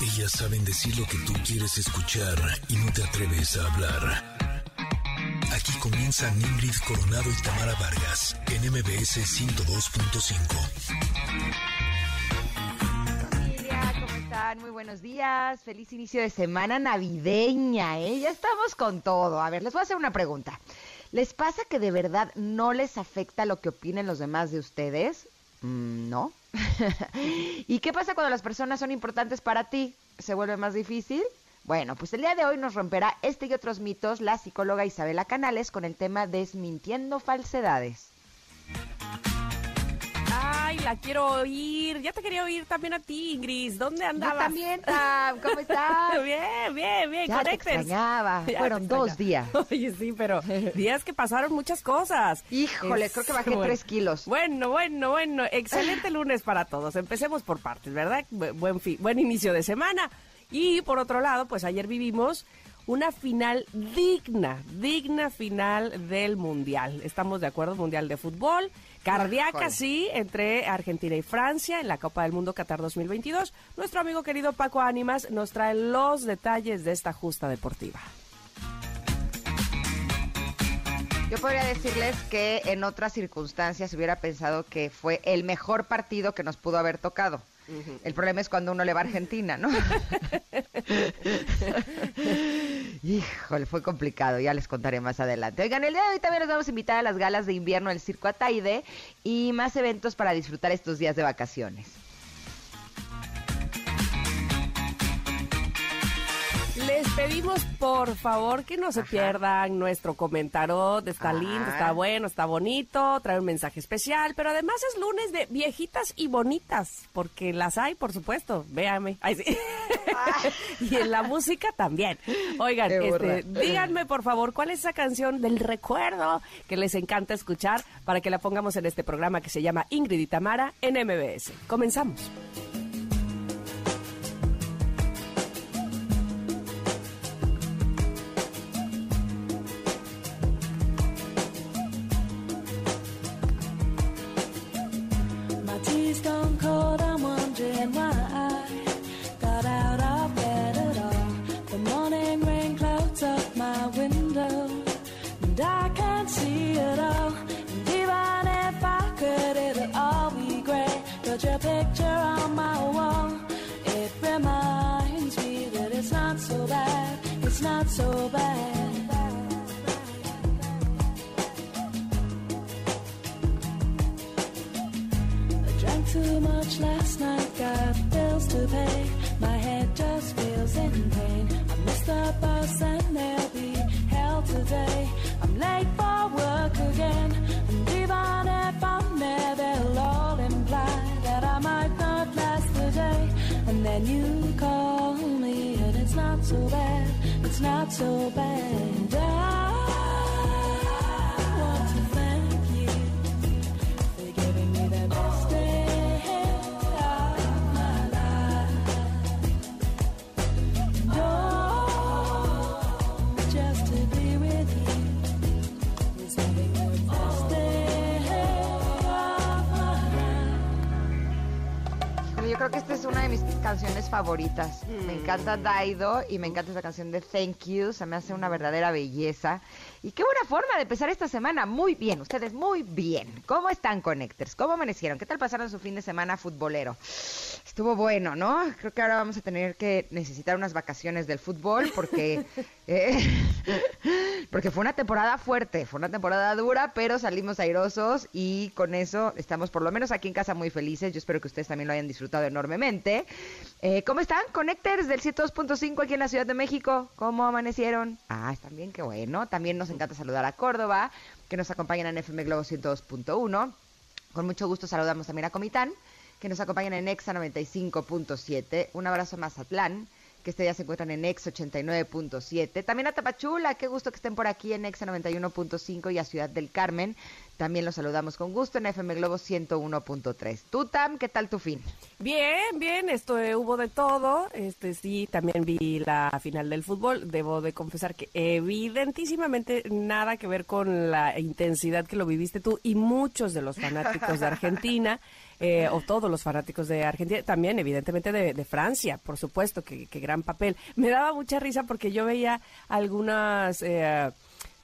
Ellas saben decir lo que tú quieres escuchar y no te atreves a hablar. Aquí comienzan Ingrid Coronado y Tamara Vargas en MBS 102.5. ¿Cómo están? Muy buenos días. Feliz inicio de semana navideña, ¿eh? Ya estamos con todo. A ver, les voy a hacer una pregunta. ¿Les pasa que de verdad no les afecta lo que opinen los demás de ustedes? Mm, no. ¿Y qué pasa cuando las personas son importantes para ti? ¿Se vuelve más difícil? Bueno, pues el día de hoy nos romperá este y otros mitos la psicóloga Isabela Canales con el tema Desmintiendo falsedades. La quiero oír. Ya te quería oír también a ti, Ingrid. ¿Dónde andabas? Yo también, Tam. ¿Cómo estás? bien, bien, bien. Ya te extrañaba. Fueron dos días. Oye, sí, pero días que pasaron muchas cosas. Híjole, creo que bajé tres kilos. Bueno, bueno, bueno. Excelente lunes para todos. Empecemos por partes, ¿verdad? Buen, fin, buen inicio de semana. Y por otro lado, pues ayer vivimos una final digna, digna final del Mundial. Estamos de acuerdo, Mundial de Fútbol. Cardíaca, sí, entre Argentina y Francia en la Copa del Mundo Qatar 2022. Nuestro amigo querido Paco Ánimas nos trae los detalles de esta justa deportiva. Yo podría decirles que en otras circunstancias hubiera pensado que fue el mejor partido que nos pudo haber tocado. El problema es cuando uno le va a Argentina, ¿no? Híjole, fue complicado, ya les contaré más adelante. Oigan, el día de hoy también nos vamos a invitar a las galas de invierno del Circo Ataide y más eventos para disfrutar estos días de vacaciones. Les pedimos por favor que no se pierdan nuestro comentario. Está lindo, está bueno, está bonito, trae un mensaje especial, pero además es lunes de viejitas y bonitas, porque las hay, por supuesto. Véame. Ay, sí. y en la música también. Oigan, este, díganme por favor cuál es esa canción del recuerdo que les encanta escuchar para que la pongamos en este programa que se llama Ingrid y Tamara en MBS. Comenzamos. and what canciones favoritas. Me encanta Daido y me encanta esa canción de Thank You. Se me hace una verdadera belleza. Y qué buena forma de empezar esta semana. Muy bien, ustedes muy bien. ¿Cómo están, Connectors? ¿Cómo amanecieron? ¿Qué tal pasaron su fin de semana futbolero? Estuvo bueno, ¿no? Creo que ahora vamos a tener que necesitar unas vacaciones del fútbol porque, eh, porque fue una temporada fuerte, fue una temporada dura, pero salimos airosos y con eso estamos por lo menos aquí en casa muy felices. Yo espero que ustedes también lo hayan disfrutado enormemente. Eh, ¿Cómo están, Connectors del 102.5 aquí en la Ciudad de México? ¿Cómo amanecieron? Ah, están bien, qué bueno. También nos encanta saludar a Córdoba, que nos acompañan en FM Globo 102.1. Con mucho gusto saludamos también a Comitán, que nos acompañan en EXA 95.7. Un abrazo a Mazatlán, que este día se encuentran en EX 89.7. También a Tapachula, qué gusto que estén por aquí en EXA 91.5 y a Ciudad del Carmen. También los saludamos con gusto en FM Globo 101.3. ¿Tú, Tam, qué tal tu fin? Bien, bien, esto eh, hubo de todo. Este sí, también vi la final del fútbol. Debo de confesar que evidentísimamente nada que ver con la intensidad que lo viviste tú y muchos de los fanáticos de Argentina. eh, o todos los fanáticos de Argentina, también evidentemente de, Francia, por supuesto, que, gran papel. Me daba mucha risa porque yo veía algunas... Eh,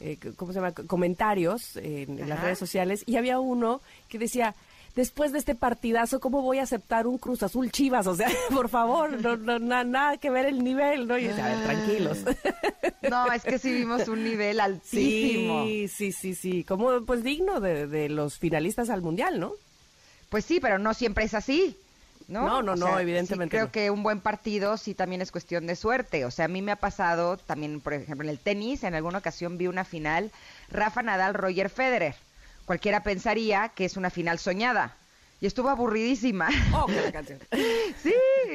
eh, ¿cómo se llama? comentarios en, las redes sociales y había uno que decía después de este partidazo, ¿cómo voy a aceptar un Cruz Azul Chivas? O sea, por favor, no, nada que ver el nivel, ¿no? Y a ver, tranquilos. No, es que sí vimos un nivel altísimo. Sí, sí, sí, sí, como pues digno de, los finalistas al Mundial, ¿no? Pues sí, pero no siempre es así. ¿no? No, no, no, evidentemente. creo que un buen partido sí también es cuestión de suerte. O sea, a mí me ha pasado también, por ejemplo, en el tenis, en alguna ocasión vi una final Rafa Nadal, Roger Federer cualquiera pensaría que es una final soñada. Y estuvo aburridísima. Oh, qué canción. sí,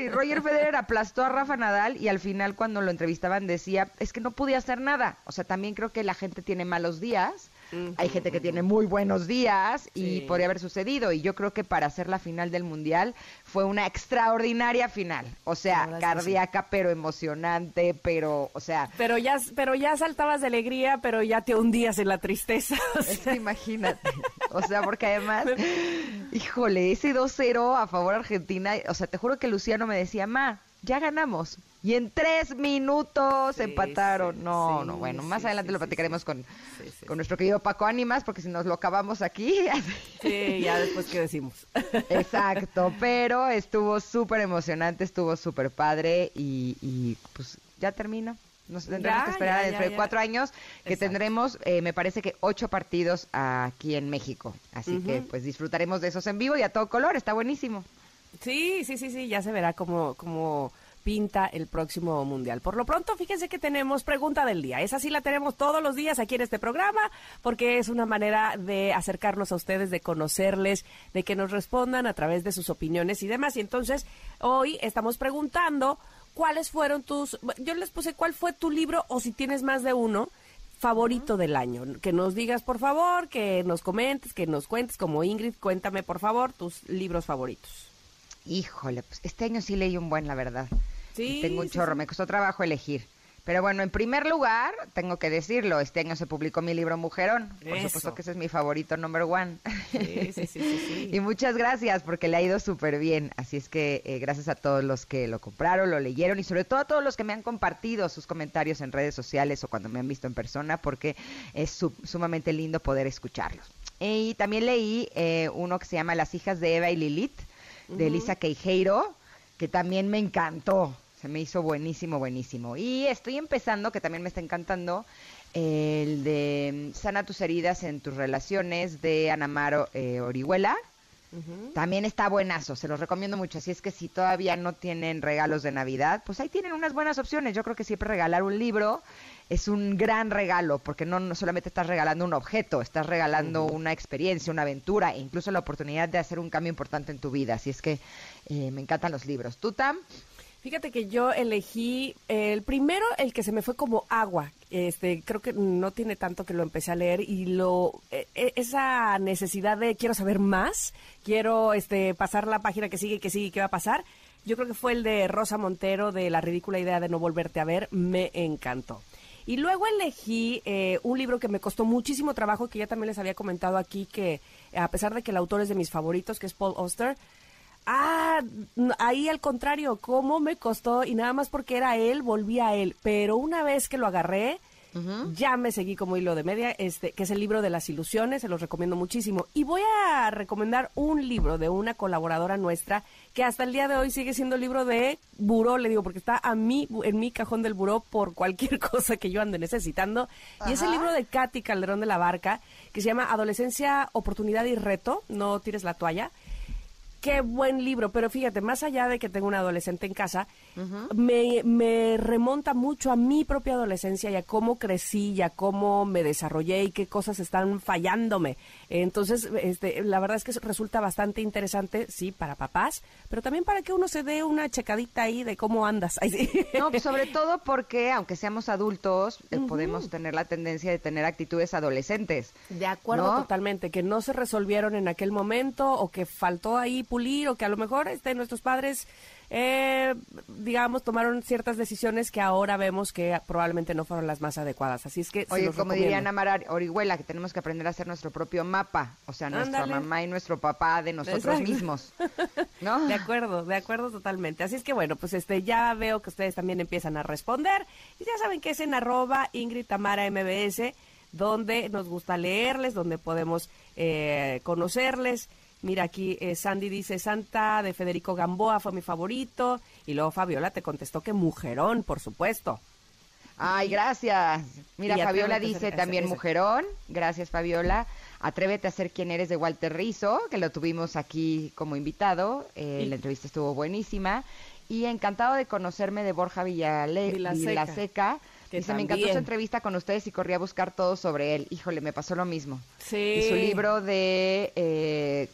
Roger Federer aplastó a Rafa Nadal y al final cuando lo entrevistaban decía, es que no pude hacer nada. O sea, también creo que la gente tiene malos días hay gente que tiene muy buenos días y podría haber sucedido. Y yo creo que para hacer la final del Mundial fue una extraordinaria final. O sea, cardíaca, pero emocionante, pero, o sea... Pero ya, pero ya saltabas de alegría, pero ya te hundías en la tristeza. imagínate. O sea, porque además, híjole, ese 2-0 a favor Argentina, o sea, te juro que Luciano me decía, ma, ya ganamos. Y en tres minutos empataron. no, no, bueno, más adelante lo platicaremos con, con nuestro querido Paco Ánimas, porque si nos lo acabamos aquí. Sí, ya después que decimos. Exacto, pero estuvo súper emocionante, estuvo súper padre y, y pues ya termino. Nos tendremos que esperar dentro de cuatro años que tendremos, eh, me parece que ocho partidos aquí en México. Así que pues disfrutaremos de esos en vivo y a todo color, está buenísimo. Sí, sí, sí, sí, ya se verá como, como pinta el próximo mundial. Por lo pronto, fíjense que tenemos pregunta del día. Esa sí la tenemos todos los días aquí en este programa porque es una manera de acercarnos a ustedes, de conocerles, de que nos respondan a través de sus opiniones y demás. Y entonces, hoy estamos preguntando cuáles fueron tus... Yo les puse cuál fue tu libro o si tienes más de uno favorito del año. Que nos digas, por favor, que nos comentes, que nos cuentes, como Ingrid, cuéntame, por favor, tus libros favoritos. Híjole, pues este año sí leí un buen, la verdad. Tengo un chorro, me costó trabajo elegir. Pero bueno, en primer lugar, tengo que decirlo, este año se publicó mi libro Mujerón. Por supuesto que ese es mi favorito number one. Sí, sí, sí, y muchas gracias porque le ha ido súper bien. Así es que eh, gracias a todos los que lo compraron, lo leyeron y sobre todo a todos los que me han compartido sus comentarios en redes sociales o cuando me han visto en persona porque es sumamente lindo poder escucharlos. Y también leí eh, uno que se llama Las hijas de Eva y Lilith, de Elisa Queijeiro, que también me encantó. Se me hizo buenísimo, buenísimo. Y estoy empezando, que también me está encantando, el de Sana tus heridas en tus relaciones de Anamaro eh, Orihuela. También está buenazo, se los recomiendo mucho. Así es que si todavía no tienen regalos de Navidad, pues ahí tienen unas buenas opciones. Yo creo que siempre regalar un libro es un gran regalo, porque no, solamente estás regalando un objeto, estás regalando una experiencia, una aventura e incluso la oportunidad de hacer un cambio importante en tu vida. Así es que eh, me encantan los libros. ¿Tú, Tam? Fíjate que yo elegí el primero, el que se me fue como agua. Este, creo que no tiene tanto que lo empecé a leer y lo e, e, esa necesidad de quiero saber más, quiero este pasar la página que sigue, que sigue, qué va a pasar. Yo creo que fue el de Rosa Montero de La ridícula idea de no volverte a ver, me encantó. Y luego elegí eh, un libro que me costó muchísimo trabajo, que ya también les había comentado aquí, que a pesar de que el autor es de mis favoritos, que es Paul Auster, Ah, ahí al contrario, cómo me costó y nada más porque era él, volví a él. Pero una vez que lo agarré, ya me seguí como hilo de media, este, que es el libro de las ilusiones, se los recomiendo muchísimo. Y voy a recomendar un libro de una colaboradora nuestra que hasta el día de hoy sigue siendo libro de buró, le digo, porque está a mí, en mi cajón del buró por cualquier cosa que yo ande necesitando. Y es el libro de Katy Calderón de la Barca, que se llama Adolescencia, Oportunidad y Reto, no tires la toalla qué buen libro, pero fíjate, más allá de que tengo un adolescente en casa, me, me, remonta mucho a mi propia adolescencia y a cómo crecí y a cómo me desarrollé y qué cosas están fallándome. Entonces, este, la verdad es que resulta bastante interesante, sí, para papás, pero también para que uno se dé una checadita ahí de cómo andas. No, pues sobre todo porque, aunque seamos adultos, eh, podemos tener la tendencia de tener actitudes adolescentes. De acuerdo, totalmente, que no se resolvieron en aquel momento o que faltó ahí pulir o que a lo mejor este, nuestros padres eh, digamos, tomaron ciertas decisiones que ahora vemos que probablemente no fueron las más adecuadas. Así es que... Oye, como diría Ana Mara Orihuela, que tenemos que aprender a hacer nuestro propio mapa, o sea, nuestra mamá y nuestro papá de nosotros mismos. ¿No? De acuerdo, de acuerdo totalmente. Así es que bueno, pues este ya veo que ustedes también empiezan a responder. Y ya saben que es en arroba Ingrid Tamara MBS, donde nos gusta leerles, donde podemos eh, conocerles Mira, aquí eh, Sandy dice, Santa de Federico Gamboa fue mi favorito. Y luego Fabiola te contestó que mujerón, por supuesto. Ay, gracias. Mira, Fabiola dice también mujerón. Gracias, Fabiola. Atrévete a ser quien eres de Walter Rizzo, que lo tuvimos aquí como invitado. Eh, la entrevista estuvo buenísima. Y encantado de conocerme de Borja Villale Villaseca. Dice, me encantó su entrevista con ustedes y corrí a buscar todo sobre él. Híjole, me pasó lo mismo. Sí. Y su libro de eh,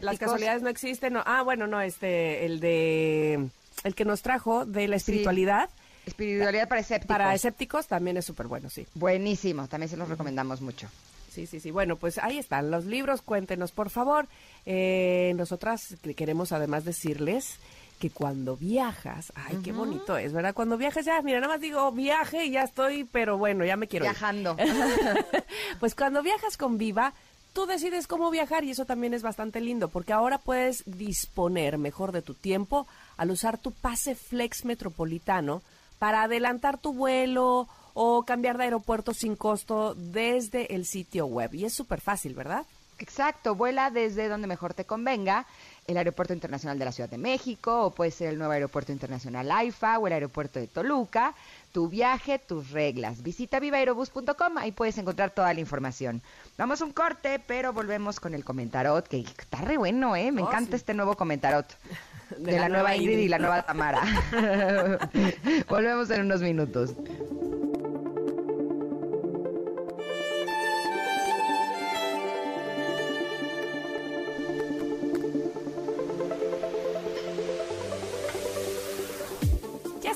las casualidades no existen. No. Ah, bueno, no, este, el de, el que nos trajo de la espiritualidad. Espiritualidad para escépticos. Para escépticos también es súper bueno, sí. Buenísimo, también se los recomendamos mucho. Sí, sí, sí. Bueno, pues ahí están los libros. Cuéntenos, por favor. Eh, nosotras queremos además decirles que cuando viajas, ay, qué bonito es, ¿verdad? Cuando viajas ya, mira, nada más digo viaje y ya estoy, pero bueno, ya me quiero Viajando. pues cuando viajas con Viva, tú decides cómo viajar y eso también es bastante lindo porque ahora puedes disponer mejor de tu tiempo al usar tu pase Flex Metropolitano para adelantar tu vuelo o cambiar de aeropuerto sin costo desde el sitio web. Y es súper fácil, ¿verdad? Exacto, vuela desde donde mejor te convenga, el Aeropuerto Internacional de la Ciudad de México, o puede ser el nuevo Aeropuerto Internacional AIFA o el Aeropuerto de Toluca. Tu viaje, tus reglas. Visita vivaerobus.com, ahí puedes encontrar toda la información. Vamos a un corte, pero volvemos con el comentarot, que está re bueno, ¿eh? Me oh, encanta este nuevo comentarot. De, la, nueva Ingrid y la nueva Tamara. volvemos en unos minutos.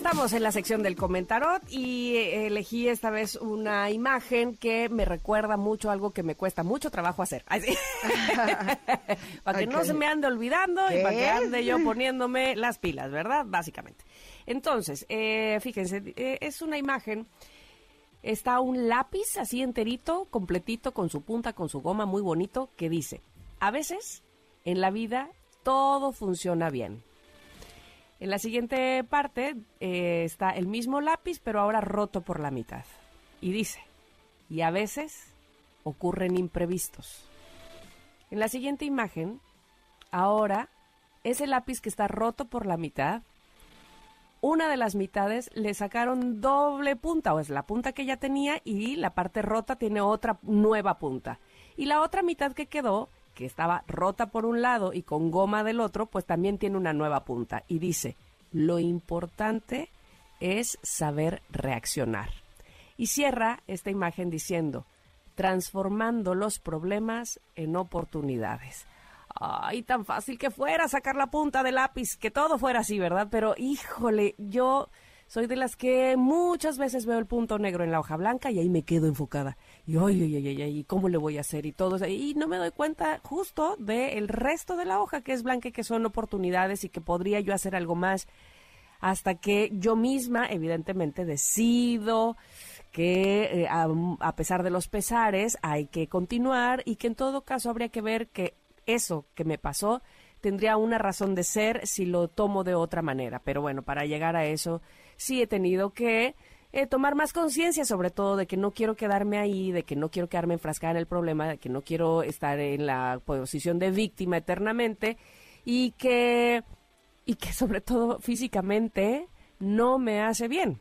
Estamos en la sección del comentarot y eh, elegí esta vez una imagen que me recuerda mucho algo que me cuesta mucho trabajo hacer. para que no se me ande olvidando y para que ande yo poniéndome las pilas, ¿verdad? Básicamente. Entonces, eh, fíjense, eh, es una imagen. Está un lápiz así enterito, completito, con su punta, con su goma, muy bonito, que dice, a veces en la vida todo funciona bien en la siguiente parte eh, está el mismo lápiz, pero ahora roto por la mitad. Y dice, y a veces ocurren imprevistos. En la siguiente imagen, ahora ese lápiz que está roto por la mitad, una de las mitades le sacaron doble punta, o es la punta que ya tenía y la parte rota tiene otra nueva punta. Y la otra mitad que quedó que estaba rota por un lado y con goma del otro, pues también tiene una nueva punta. Y dice, lo importante es saber reaccionar. Y cierra esta imagen diciendo, transformando los problemas en oportunidades. Ay, tan fácil que fuera sacar la punta del lápiz, que todo fuera así, ¿verdad? Pero híjole, yo soy de las que muchas veces veo el punto negro en la hoja blanca y ahí me quedo enfocada. Y, ay, ay, ay, ay, ¿cómo le voy a hacer? Y todo eso. Y no me doy cuenta justo del resto de la hoja que es blanca y que son oportunidades y que podría yo hacer algo más. Hasta que yo misma, evidentemente, decido que eh, a pesar de los pesares hay que continuar y que en todo caso habría que ver que eso que me pasó tendría una razón de ser si lo tomo de otra manera. Pero bueno, para llegar a eso sí he tenido que eh, tomar más conciencia, sobre todo de que no quiero quedarme ahí, de que no quiero quedarme enfrascada en el problema, de que no quiero estar en la posición de víctima eternamente y que, y que sobre todo físicamente no me hace bien.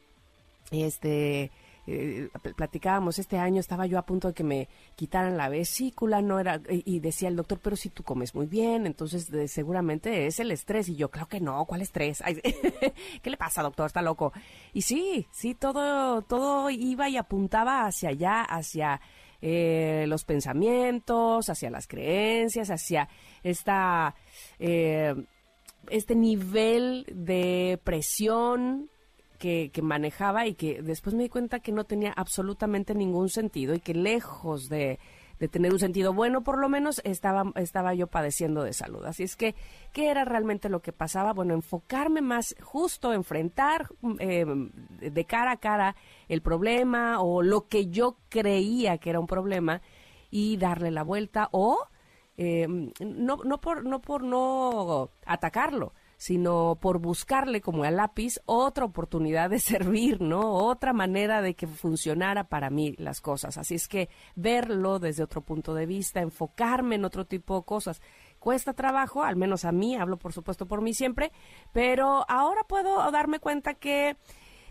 Este, eh, platicábamos, este año estaba yo a punto de que me quitaran la vesícula, no era, y, decía el doctor, pero si tú comes muy bien, entonces seguramente es el estrés. Y yo, claro que no, ¿cuál estrés? ¿Qué le pasa, doctor? Está loco. Y sí, sí, todo, todo iba y apuntaba hacia allá, hacia eh, los pensamientos, hacia las creencias, hacia esta, eh, este nivel de presión que, manejaba y que después me di cuenta que no tenía absolutamente ningún sentido y que lejos de, de tener un sentido bueno, por lo menos estaba, estaba yo padeciendo de salud. Así es que, ¿qué era realmente lo que pasaba? Bueno, enfocarme más justo, enfrentar eh, de cara a cara el problema o lo que yo creía que era un problema y darle la vuelta o eh, no, no, por, no por no atacarlo, sino por buscarle como al lápiz otra oportunidad de servir, ¿no? Otra manera de que funcionara para mí las cosas. Así es que verlo desde otro punto de vista, enfocarme en otro tipo de cosas. Cuesta trabajo, al menos a mí, hablo por supuesto por mí siempre, pero ahora puedo darme cuenta que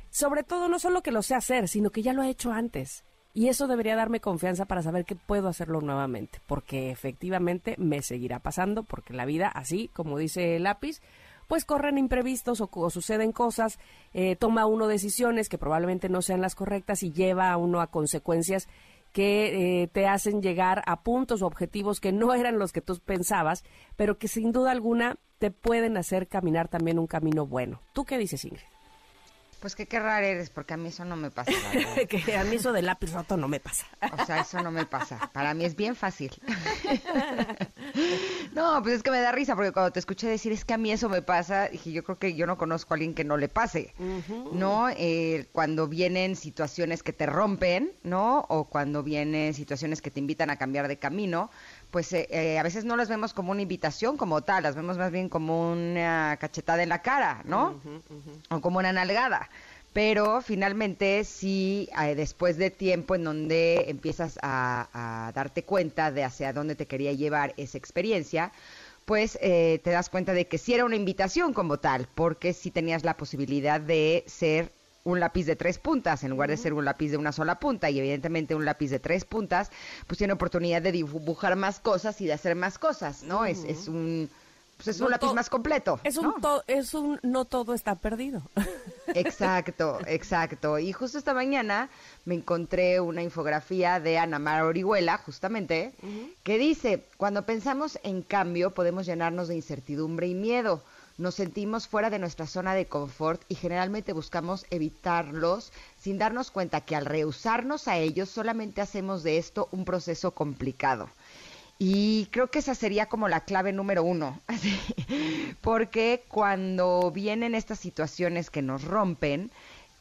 sobre todo no solo que lo sé hacer, sino que ya lo he hecho antes. Y eso debería darme confianza para saber que puedo hacerlo nuevamente, porque efectivamente me seguirá pasando, porque la vida, así como dice el lápiz, pues corren imprevistos o, suceden cosas, eh, toma uno decisiones que probablemente no sean las correctas y lleva a uno a consecuencias que eh, te hacen llegar a puntos o objetivos que no eran los que tú pensabas, pero que sin duda alguna te pueden hacer caminar también un camino bueno. ¿Tú qué dices, Ingrid? Pues que qué raro eres, porque a mí eso no me pasa. que a mí eso de lápiz roto no me pasa. o sea, eso no me pasa. Para mí es bien fácil. no, pues es que me da risa, porque cuando te escuché decir es que a mí eso me pasa, dije, yo creo que yo no conozco a alguien que no le pase, ¿no? Eh, cuando vienen situaciones que te rompen, ¿no? O cuando vienen situaciones que te invitan a cambiar de camino, pues eh, eh, a veces no las vemos como una invitación como tal, las vemos más bien como una cachetada en la cara, ¿no? O como una nalgada. Pero finalmente sí, eh, después de tiempo en donde empiezas a, darte cuenta de hacia dónde te quería llevar esa experiencia, pues te das cuenta de que sí era una invitación como tal, porque sí tenías la posibilidad de ser un lápiz de tres puntas en lugar de ser un lápiz de una sola punta y evidentemente un lápiz de tres puntas pues tiene oportunidad de dibujar más cosas y de hacer más cosas, ¿no? es, es un pues es un lápiz más completo. Es un, es un no todo está perdido. Exacto, exacto. Y justo esta mañana me encontré una infografía de Ana Mar Orihuela, justamente, que dice, cuando pensamos en cambio podemos llenarnos de incertidumbre y miedo nos sentimos fuera de nuestra zona de confort y generalmente buscamos evitarlos sin darnos cuenta que al rehusarnos a ellos solamente hacemos de esto un proceso complicado. Y creo que esa sería como la clave número uno, porque cuando vienen estas situaciones que nos rompen,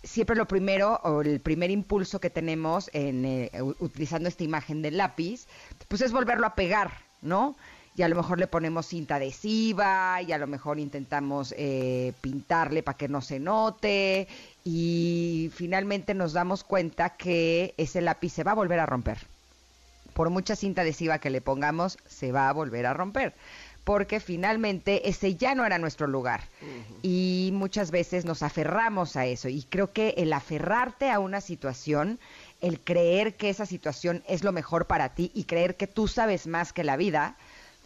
siempre lo primero o el primer impulso que tenemos en eh, utilizando esta imagen del lápiz, pues es volverlo a pegar, ¿no? Y a lo mejor le ponemos cinta adhesiva y a lo mejor intentamos eh, pintarle para que no se note y finalmente nos damos cuenta que ese lápiz se va a volver a romper. Por mucha cinta adhesiva que le pongamos, se va a volver a romper porque finalmente ese ya no era nuestro lugar. Y muchas veces nos aferramos a eso. Y creo que el aferrarte a una situación, el creer que esa situación es lo mejor para ti y creer que tú sabes más que la vida,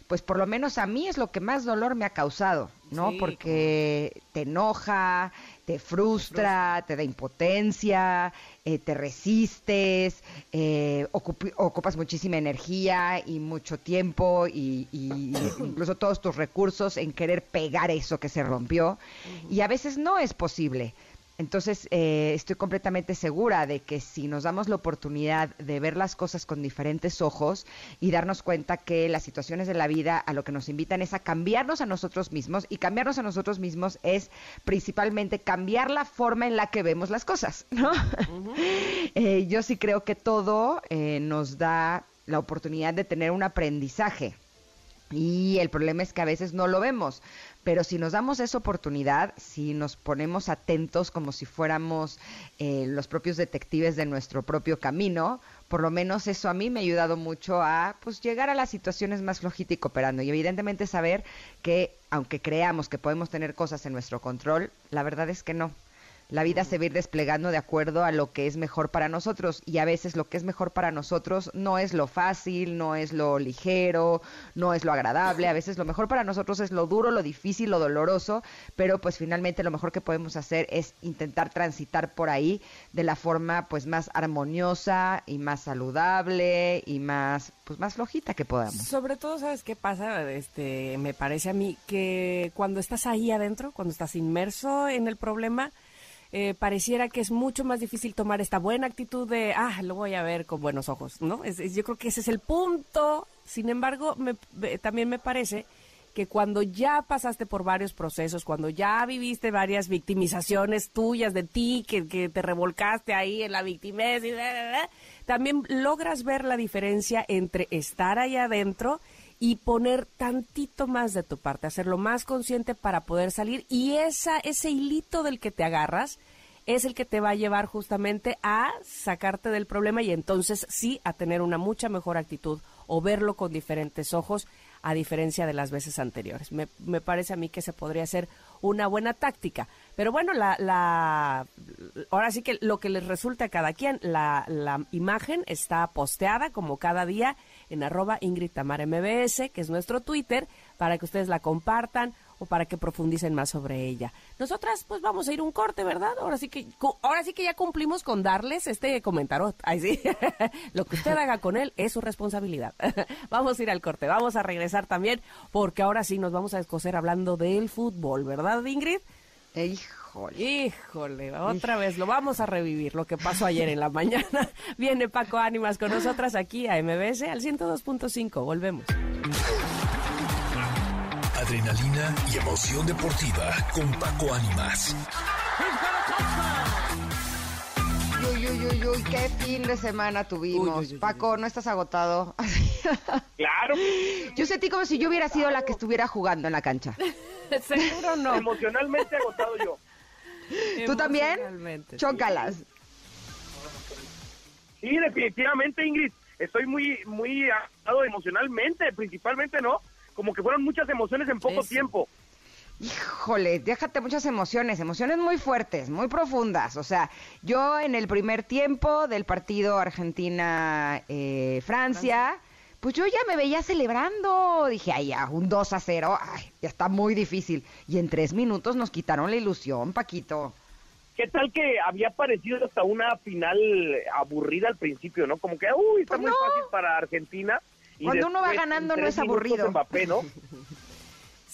pues por lo menos a mí es lo que más dolor me ha causado, ¿no? Porque te enoja, te frustra, te da impotencia, eh, te resistes, eh, ocupas muchísima energía y mucho tiempo y, incluso todos tus recursos en querer pegar eso que se rompió y a veces no es posible. Entonces, eh, estoy completamente segura de que si nos damos la oportunidad de ver las cosas con diferentes ojos y darnos cuenta que las situaciones de la vida a lo que nos invitan es a cambiarnos a nosotros mismos y cambiarnos a nosotros mismos es principalmente cambiar la forma en la que vemos las cosas, ¿no? Eh, yo sí creo que todo eh, nos da la oportunidad de tener un aprendizaje. Y el problema es que a veces no lo vemos. Pero si nos damos esa oportunidad, si nos ponemos atentos como si fuéramos eh, los propios detectives de nuestro propio camino, por lo menos eso a mí me ha ayudado mucho a pues llegar a las situaciones más flojitas y cooperando. Y evidentemente saber que aunque creamos que podemos tener cosas en nuestro control, la verdad es que no. La vida se va a ir desplegando de acuerdo a lo que es mejor para nosotros y a veces lo que es mejor para nosotros no es lo fácil, no es lo ligero, no es lo agradable, a veces lo mejor para nosotros es lo duro, lo difícil, lo doloroso, pero pues finalmente lo mejor que podemos hacer es intentar transitar por ahí de la forma pues más armoniosa y más saludable y más pues más flojita que podamos. Sobre todo, ¿sabes qué pasa? Este, me parece a mí que cuando estás ahí adentro, cuando estás inmerso en el problema, eh, pareciera que es mucho más difícil tomar esta buena actitud de, ah, lo voy a ver con buenos ojos, ¿no? yo creo que ese es el punto. Sin embargo, también me parece que cuando ya pasaste por varios procesos, cuando ya viviste varias victimizaciones tuyas de ti, que, que te revolcaste ahí en la victimez, y también logras ver la diferencia entre estar ahí adentro y poner tantito más de tu parte, hacerlo más consciente para poder salir y esa ese hilito del que te agarras es el que te va a llevar justamente a sacarte del problema y entonces sí a tener una mucha mejor actitud o verlo con diferentes ojos a diferencia de las veces anteriores. Me, me parece a mí que se podría hacer una buena táctica. Pero bueno, la, la, ahora sí que lo que les resulta a cada quien, la, la imagen está posteada como cada día en arroba Ingrid Tamar MBS, que es nuestro Twitter, para que ustedes la compartan o para que profundicen más sobre ella. Nosotras pues vamos a ir un corte, ¿verdad? Ahora sí que ahora sí que ya cumplimos con darles este comentario. Ay, sí. Lo que usted haga con él es su responsabilidad. vamos a ir al corte, vamos a regresar también porque ahora sí nos vamos a descoser hablando del fútbol, ¿verdad, Ingrid? Híjole. Híjole, otra vez lo vamos a revivir, lo que pasó ayer en la mañana. Viene Paco Ánimas con nosotras aquí a MBS al 102.5. Volvemos. Adrenalina y emoción deportiva con Paco Ánimas. Uy, uy, uy, uy, qué fin de semana tuvimos. Paco, ¿no estás agotado? Claro. Yo sentí como si yo hubiera sido la que estuviera jugando en la cancha. Seguro no. Emocionalmente agotado yo. ¿Tú también? Chócalas. Sí, definitivamente, Ingrid. Estoy muy, muy agotado emocionalmente, principalmente, ¿no? Como que fueron muchas emociones en poco tiempo. Híjole, déjate muchas emociones, emociones muy fuertes, muy profundas. O sea, yo en el primer tiempo del partido Argentina-Francia, pues yo ya me veía celebrando. Dije, ay, ya, un 2 a 0, ay, ya está muy difícil. Y en tres minutos nos quitaron la ilusión, Paquito. ¿Qué tal que había parecido hasta una final aburrida al principio, no? Como que, uy, está pues muy fácil para Argentina. Cuando uno va ganando no es aburrido. Mbappé, ¿no?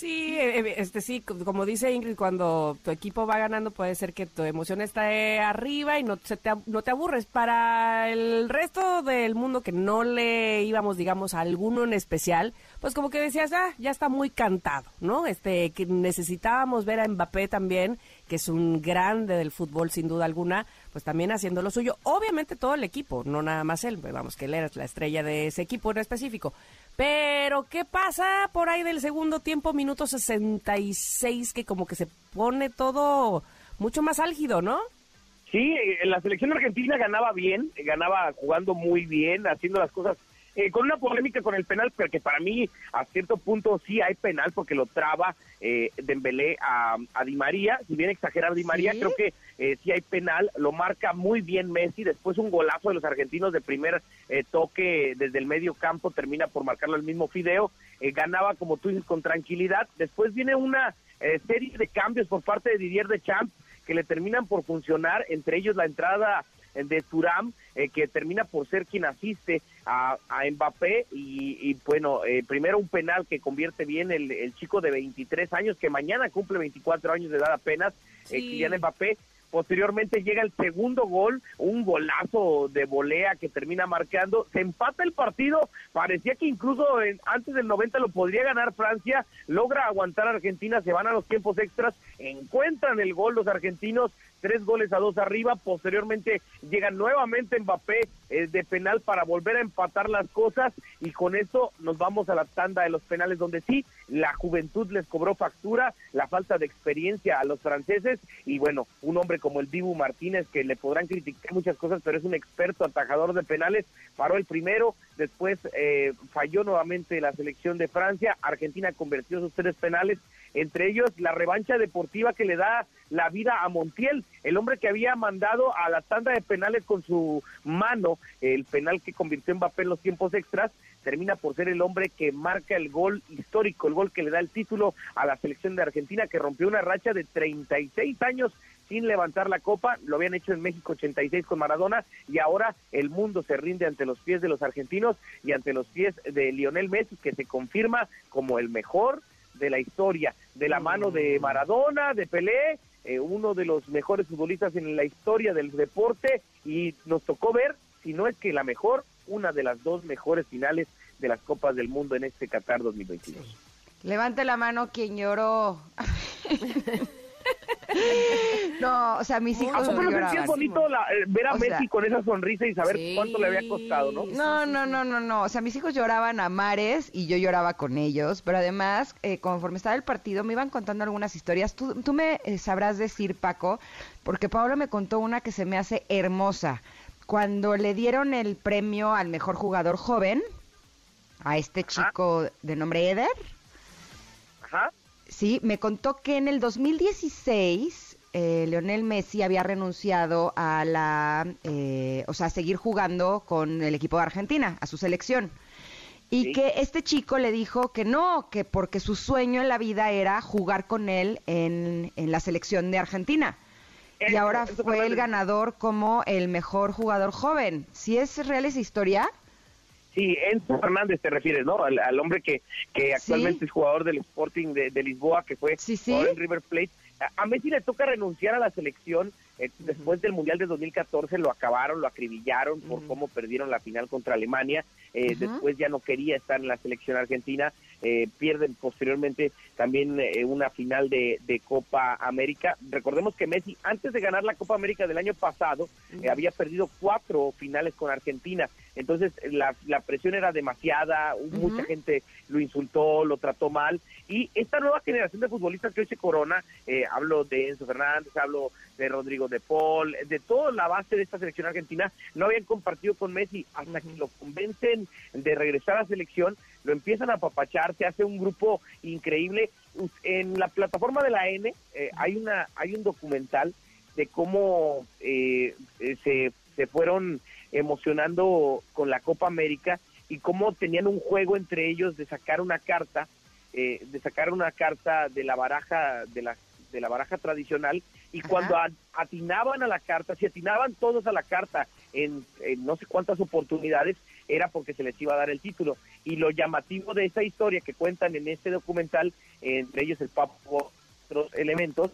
Sí, eh, eh, este sí, como dice Ingrid, cuando tu equipo va ganando puede ser que tu emoción esté arriba y no, se te, no te aburres. Para el resto del mundo que no le íbamos, digamos, a alguno en especial, pues como que decías, ah, ya está muy cantado, ¿no? Este, que necesitábamos ver a Mbappé también, que es un grande del fútbol sin duda alguna, pues también haciendo lo suyo. Obviamente todo el equipo, no nada más él, vamos, que él era la estrella de ese equipo en específico. Pero, ¿qué pasa por ahí del segundo tiempo, minuto 66, que como que se pone todo mucho más álgido, ¿no? Sí, eh, la selección argentina ganaba bien, ganaba jugando muy bien, haciendo las cosas eh, con una polémica con el penal, pero que para mí a cierto punto sí hay penal porque lo traba eh, Dembélé a, a, Di María, si bien exagerar Di María, creo que eh, sí hay penal, lo marca muy bien Messi, después un golazo de los argentinos de primer eh, toque desde el medio campo, termina por marcarlo el mismo Fideo, ganaba como tú dices con tranquilidad, después viene una serie de cambios por parte de Didier Deschamps que le terminan por funcionar, entre ellos la entrada de Turam, eh, que termina por ser quien asiste a, a Mbappé y, bueno, eh, primero un penal que convierte bien el, el, chico de 23 años, que mañana cumple 24 años de edad apenas, eh, Kylian Mbappé, Posteriormente llega el segundo gol, un golazo de volea que termina marcando. Se empata el partido. Parecía que incluso antes del 90 lo podría ganar Francia. Logra aguantar Argentina. Se van a los tiempos extras. Encuentran el gol los argentinos tres goles a dos arriba. Posteriormente llega nuevamente Mbappé eh, de penal para volver a empatar las cosas. Y con eso nos vamos a la tanda de los penales donde sí, la juventud les cobró factura, la falta de experiencia a los franceses. Y bueno, un hombre como el Dibu Martínez que le podrán criticar muchas cosas, pero es un experto atajador de penales, paró el primero, después eh, falló nuevamente la selección de Francia, Argentina convirtió sus tres penales entre ellos la revancha deportiva que le da la vida a Montiel, el hombre que había mandado a la tanda de penales con su mano, el penal que convirtió en Mbappé en los tiempos extras, termina por ser el hombre que marca el gol histórico, el gol que le da el título a la selección de Argentina, que rompió una racha de 36 años sin levantar la copa, lo habían hecho en México 86 con Maradona y ahora el mundo se rinde ante los pies de los argentinos y ante los pies de Lionel Messi, que se confirma como el mejor de la historia, de la mano de Maradona, de Pelé eh, uno de los mejores futbolistas en la historia del deporte y nos tocó ver, si no es que la mejor, una de las dos mejores finales de las Copas del Mundo en este Qatar 2022. Levante la mano quien lloró. no, o sea, mis hijos ¿A no es bonito eh, ver a Messi con esa sonrisa y saber cuánto le había costado, no? No, no, no, no, no. O sea, mis hijos lloraban a mares y yo lloraba con ellos. Pero además, eh, conforme estaba el partido, me iban contando algunas historias. Tú, tú me eh, sabrás decir, Paco, porque Pablo me contó una que se me hace hermosa. Cuando le dieron el premio al mejor jugador joven, a este chico de nombre Eder. Ajá Sí, me contó que en el 2016 eh, Leonel Messi había renunciado a la, eh, o sea, a seguir jugando con el equipo de Argentina, a su selección. Y que este chico le dijo que no, que porque su sueño en la vida era jugar con él en, en la selección de Argentina. y ahora fue el ganador como el mejor jugador joven. ¿Sí es real esa historia? Sí, Enzo Fernández te refieres, ¿no? Al, hombre que, que actualmente es jugador del Sporting de, Lisboa, que fue sí, en River Plate. A, Messi le toca renunciar a la selección eh, después del Mundial de 2014, lo acabaron, lo acribillaron por cómo perdieron la final contra Alemania. Eh, después ya no quería estar en la selección argentina. Eh, pierden posteriormente también una final de, de, Copa América. Recordemos que Messi, antes de ganar la Copa América del año pasado, había perdido cuatro finales con Argentina. Entonces la, la presión era demasiada, mucha gente lo insultó, lo trató mal. Y esta nueva generación de futbolistas que hoy se corona, eh, hablo de Enzo Fernández, hablo de Rodrigo de Paul, de toda la base de esta selección argentina, no habían compartido con Messi hasta que lo convencen de regresar a la selección, lo empiezan a apapachar, se hace un grupo increíble. En la plataforma de la N eh, hay, una, hay un documental de cómo eh, se, se fueron emocionando con la Copa América y cómo tenían un juego entre ellos de sacar una carta, eh, de sacar una carta de la baraja de la de la baraja tradicional y cuando atinaban a la carta, si atinaban todos a la carta en, no sé cuántas oportunidades, era porque se les iba a dar el título. Y lo llamativo de esa historia que cuentan en este documental, entre ellos el Papo, otros elementos,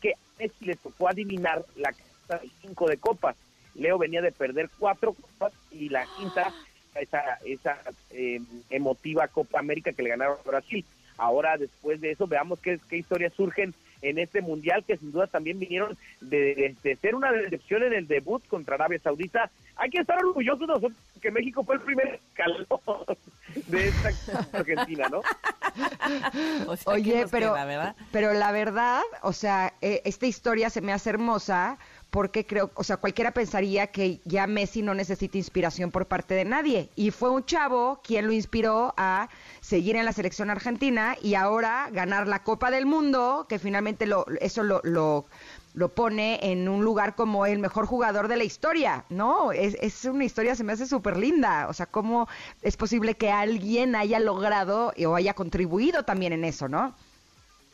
que les tocó adivinar la carta de cinco de copas. Leo venía de perder cuatro copas y la quinta, esa, esa eh, emotiva Copa América que le ganaron a Brasil. Ahora, después de eso, veamos qué, qué historias surgen en este mundial, que sin duda también vinieron de, ser una decepción en el debut contra Arabia Saudita. Hay que estar orgullosos nosotros que México fue el primer calor de esta Argentina, ¿no? Oye, pero, pero la verdad, o sea, eh, esta historia se me hace hermosa porque creo, o sea, cualquiera pensaría que ya Messi no necesita inspiración por parte de nadie. Y fue un chavo quien lo inspiró a seguir en la selección argentina y ahora ganar la Copa del Mundo, que finalmente lo, eso lo, lo, lo pone en un lugar como el mejor jugador de la historia, ¿no? Es, es una historia, se me hace súper linda. O sea, ¿cómo es posible que alguien haya logrado o haya contribuido también en eso, ¿no?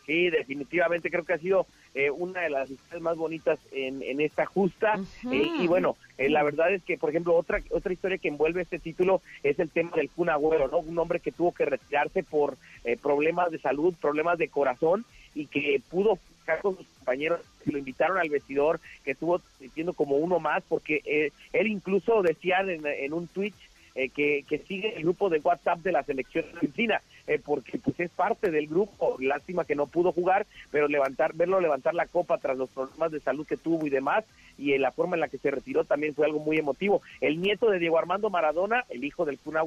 Sí, definitivamente creo que ha sido eh, una de las historias más bonitas en, en esta justa. Eh, y bueno, eh, la verdad es que, por ejemplo, otra otra historia que envuelve este título es el tema del Kun Agüero, ¿no? Un hombre que tuvo que retirarse por problemas de salud, problemas de corazón y que pudo fijar con sus compañeros que lo invitaron al vestidor, que estuvo sintiendo como uno más, porque él incluso decía en, en un Twitch que, que sigue el grupo de WhatsApp de la selección argentina. Eh, porque pues es parte del grupo. Lástima que no pudo jugar, pero levantar, verlo levantar la copa tras los problemas de salud que tuvo y demás, y en la forma en la que se retiró también fue algo muy emotivo. El nieto de Diego Armando Maradona, el hijo del Kun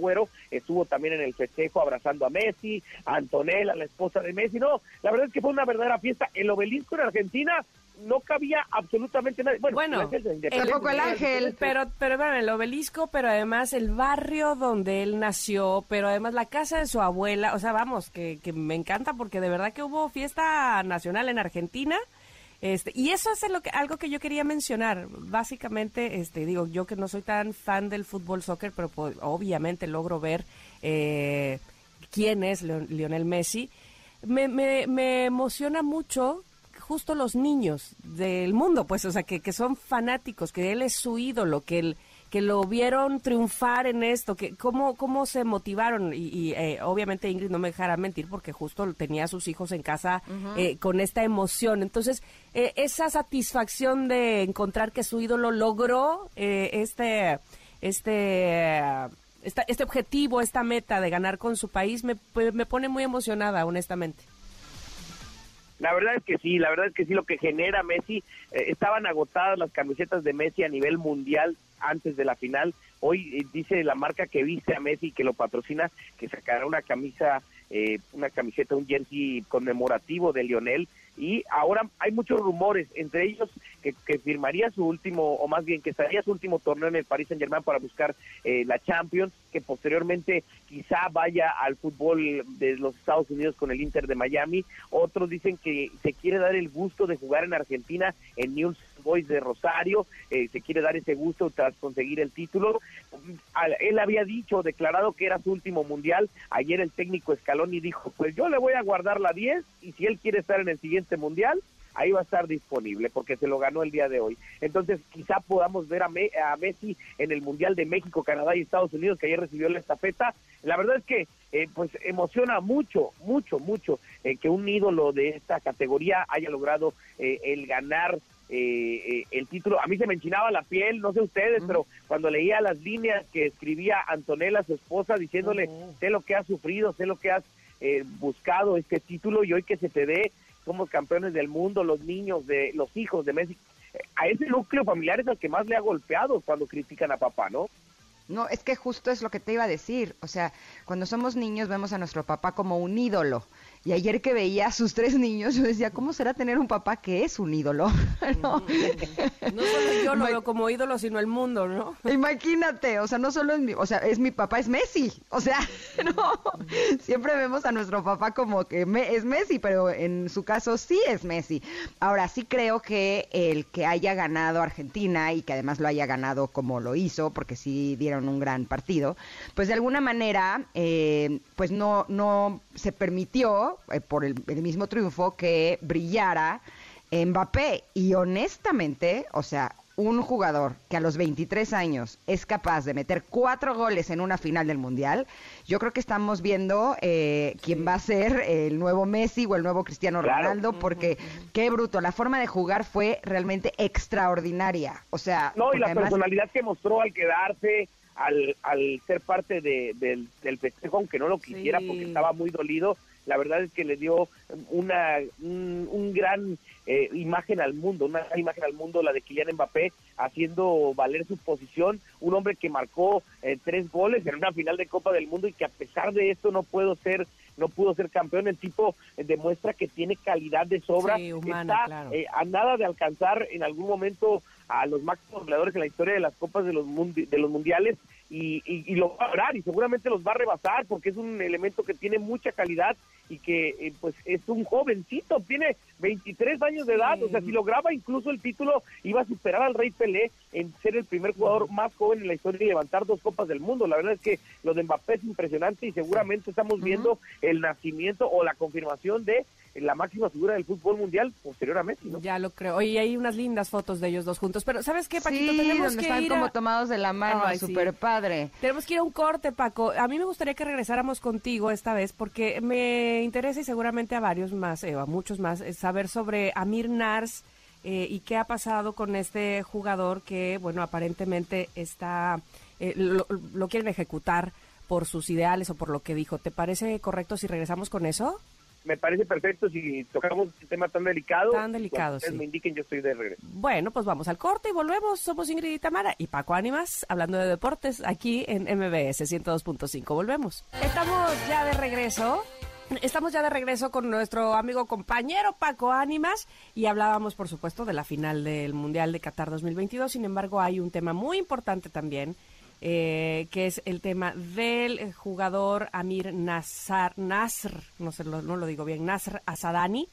estuvo también en el festejo abrazando a Messi, a Antonella, la esposa de Messi. No, la verdad es que fue una verdadera fiesta. El obelisco en Argentina no cabía absolutamente nadie. Bueno, el, ángel. Pero, pero el obelisco, pero además el barrio donde él nació, pero además la casa de su abuela, o sea, vamos, que, que me encanta porque de verdad que hubo fiesta nacional en Argentina. Este, y eso es lo que, algo que yo quería mencionar. Básicamente, este, digo, yo que no soy tan fan del fútbol soccer, pero pues, obviamente logro ver eh, quién es Lionel Messi. Me, me, me emociona mucho justo los niños del mundo, pues, o sea, que, que son fanáticos, que él es su ídolo, que él que lo vieron triunfar en esto, que cómo, cómo se motivaron y, eh, obviamente Ingrid no me dejará mentir porque justo tenía a sus hijos en casa eh, con esta emoción. Entonces, eh, esa satisfacción de encontrar que su ídolo logró este, este, este objetivo, esta meta de ganar con su país, me, me pone muy emocionada, honestamente. La verdad es que sí, la verdad es que sí, lo que genera Messi, eh, estaban agotadas las camisetas de Messi a nivel mundial antes de la final. Hoy eh, dice la marca que viste a Messi que lo patrocina que sacará una camisa, eh, una camiseta, un jersey conmemorativo de Lionel y ahora hay muchos rumores, entre ellos que, firmaría su último, o más bien que estaría su último torneo en el Paris Saint Germain para buscar eh, la Champions, que posteriormente quizá vaya al fútbol de los Estados Unidos con el Inter de Miami. Otros dicen que se quiere dar el gusto de jugar en Argentina en News Boys de Rosario, eh, se quiere dar ese gusto tras conseguir el título. Él había dicho, declarado que era su último mundial. Ayer el técnico Scaloni dijo, pues yo le voy a guardar la 10 y si él quiere estar en el siguiente mundial, ahí va a estar disponible porque se lo ganó el día de hoy. Entonces, quizá podamos ver a, Messi en el Mundial de México, Canadá y Estados Unidos, que ayer recibió la estafeta. La verdad es que, eh, pues, emociona mucho, mucho, mucho eh, que un ídolo de esta categoría haya logrado el ganar eh, eh, el título, a mí se me enchinaba la piel, no sé ustedes, pero cuando leía las líneas que escribía Antonella, su esposa, diciéndole, sé lo que has sufrido, sé lo que has eh, buscado este título y hoy que se te dé, somos campeones del mundo, los niños, de los hijos de México. A ese núcleo familiar es el que más le ha golpeado cuando critican a papá, ¿no? No, es que justo es lo que te iba a decir. O sea, cuando somos niños vemos a nuestro papá como un ídolo. Y ayer que veía a sus tres niños, yo decía, ¿cómo será tener un papá que es un ídolo? ¿No? no solo yo lo veo como ídolo, sino el mundo, ¿no? Imagínate, o sea, no solo es mi, o sea, es mi papá, es Messi. O sea, no, siempre vemos a nuestro papá como que es Messi, pero en su caso sí es Messi. Ahora, sí creo que el que haya ganado Argentina y que además lo haya ganado como lo hizo, porque sí dieron un gran partido, pues de alguna manera, eh, pues no, no se permitió eh, por el, mismo triunfo, que brillara Mbappé. Y honestamente, o sea, un jugador que a los 23 años es capaz de meter cuatro goles en una final del Mundial, yo creo que estamos viendo eh, quién va a ser el nuevo Messi o el nuevo Cristiano Ronaldo, porque qué bruto, la forma de jugar fue realmente extraordinaria. O sea, no, y la personalidad que mostró al quedarse, al, al ser parte de, del, del festejo, aunque no lo quisiera porque estaba muy dolido, la verdad es que le dio una un, gran eh, imagen al mundo, una gran imagen al mundo la de Kylian Mbappé haciendo valer su posición, un hombre que marcó eh, tres goles en una final de Copa del Mundo y que a pesar de esto no puedo ser no pudo ser campeón, el tipo eh, demuestra que tiene calidad de sobra, está a nada de alcanzar en algún momento a los máximos goleadores en la historia de las copas de los de los mundiales y, y, lo va a lograr y seguramente los va a rebasar porque es un elemento que tiene mucha calidad y que eh, pues es un jovencito, tiene 23 años de edad, o sea, si lograba incluso el título, iba a superar al Rey Pelé en ser el primer jugador más joven en la historia y levantar dos copas del mundo. La verdad es que lo de Mbappé es impresionante y seguramente estamos viendo el nacimiento o la confirmación de la máxima figura del fútbol mundial posterior a Messi, ¿no? Ya lo creo. Oye, hay unas lindas fotos de ellos dos juntos. Pero, ¿sabes qué, Paquito? Sí, Tenemos que están como tomados de la mano, súper padre. Tenemos que ir a un corte, Paco. A mí me gustaría que regresáramos contigo esta vez porque me interesa y seguramente a varios más, eh, a muchos más, eh, saber sobre Amir Nars eh, y qué ha pasado con este jugador que, bueno, aparentemente está, lo, lo quieren ejecutar por sus ideales o por lo que dijo. ¿Te parece correcto si regresamos con eso? me parece perfecto si tocamos un tema tan delicado. Tan delicado, sí. me indiquen, yo estoy de regreso. Bueno, pues vamos al corte y volvemos. Somos Ingrid y Tamara y Paco Ánimas, hablando de deportes aquí en MBS 102.5. Volvemos. Estamos ya de regreso. Estamos ya de regreso con nuestro amigo compañero Paco Ánimas y hablábamos, por supuesto, de la final del Mundial de Qatar 2022. Sin embargo, hay un tema muy importante también eh, que es el tema del jugador Amir Nasr, Nasr no, sé, no lo digo bien, Nasr Asadani,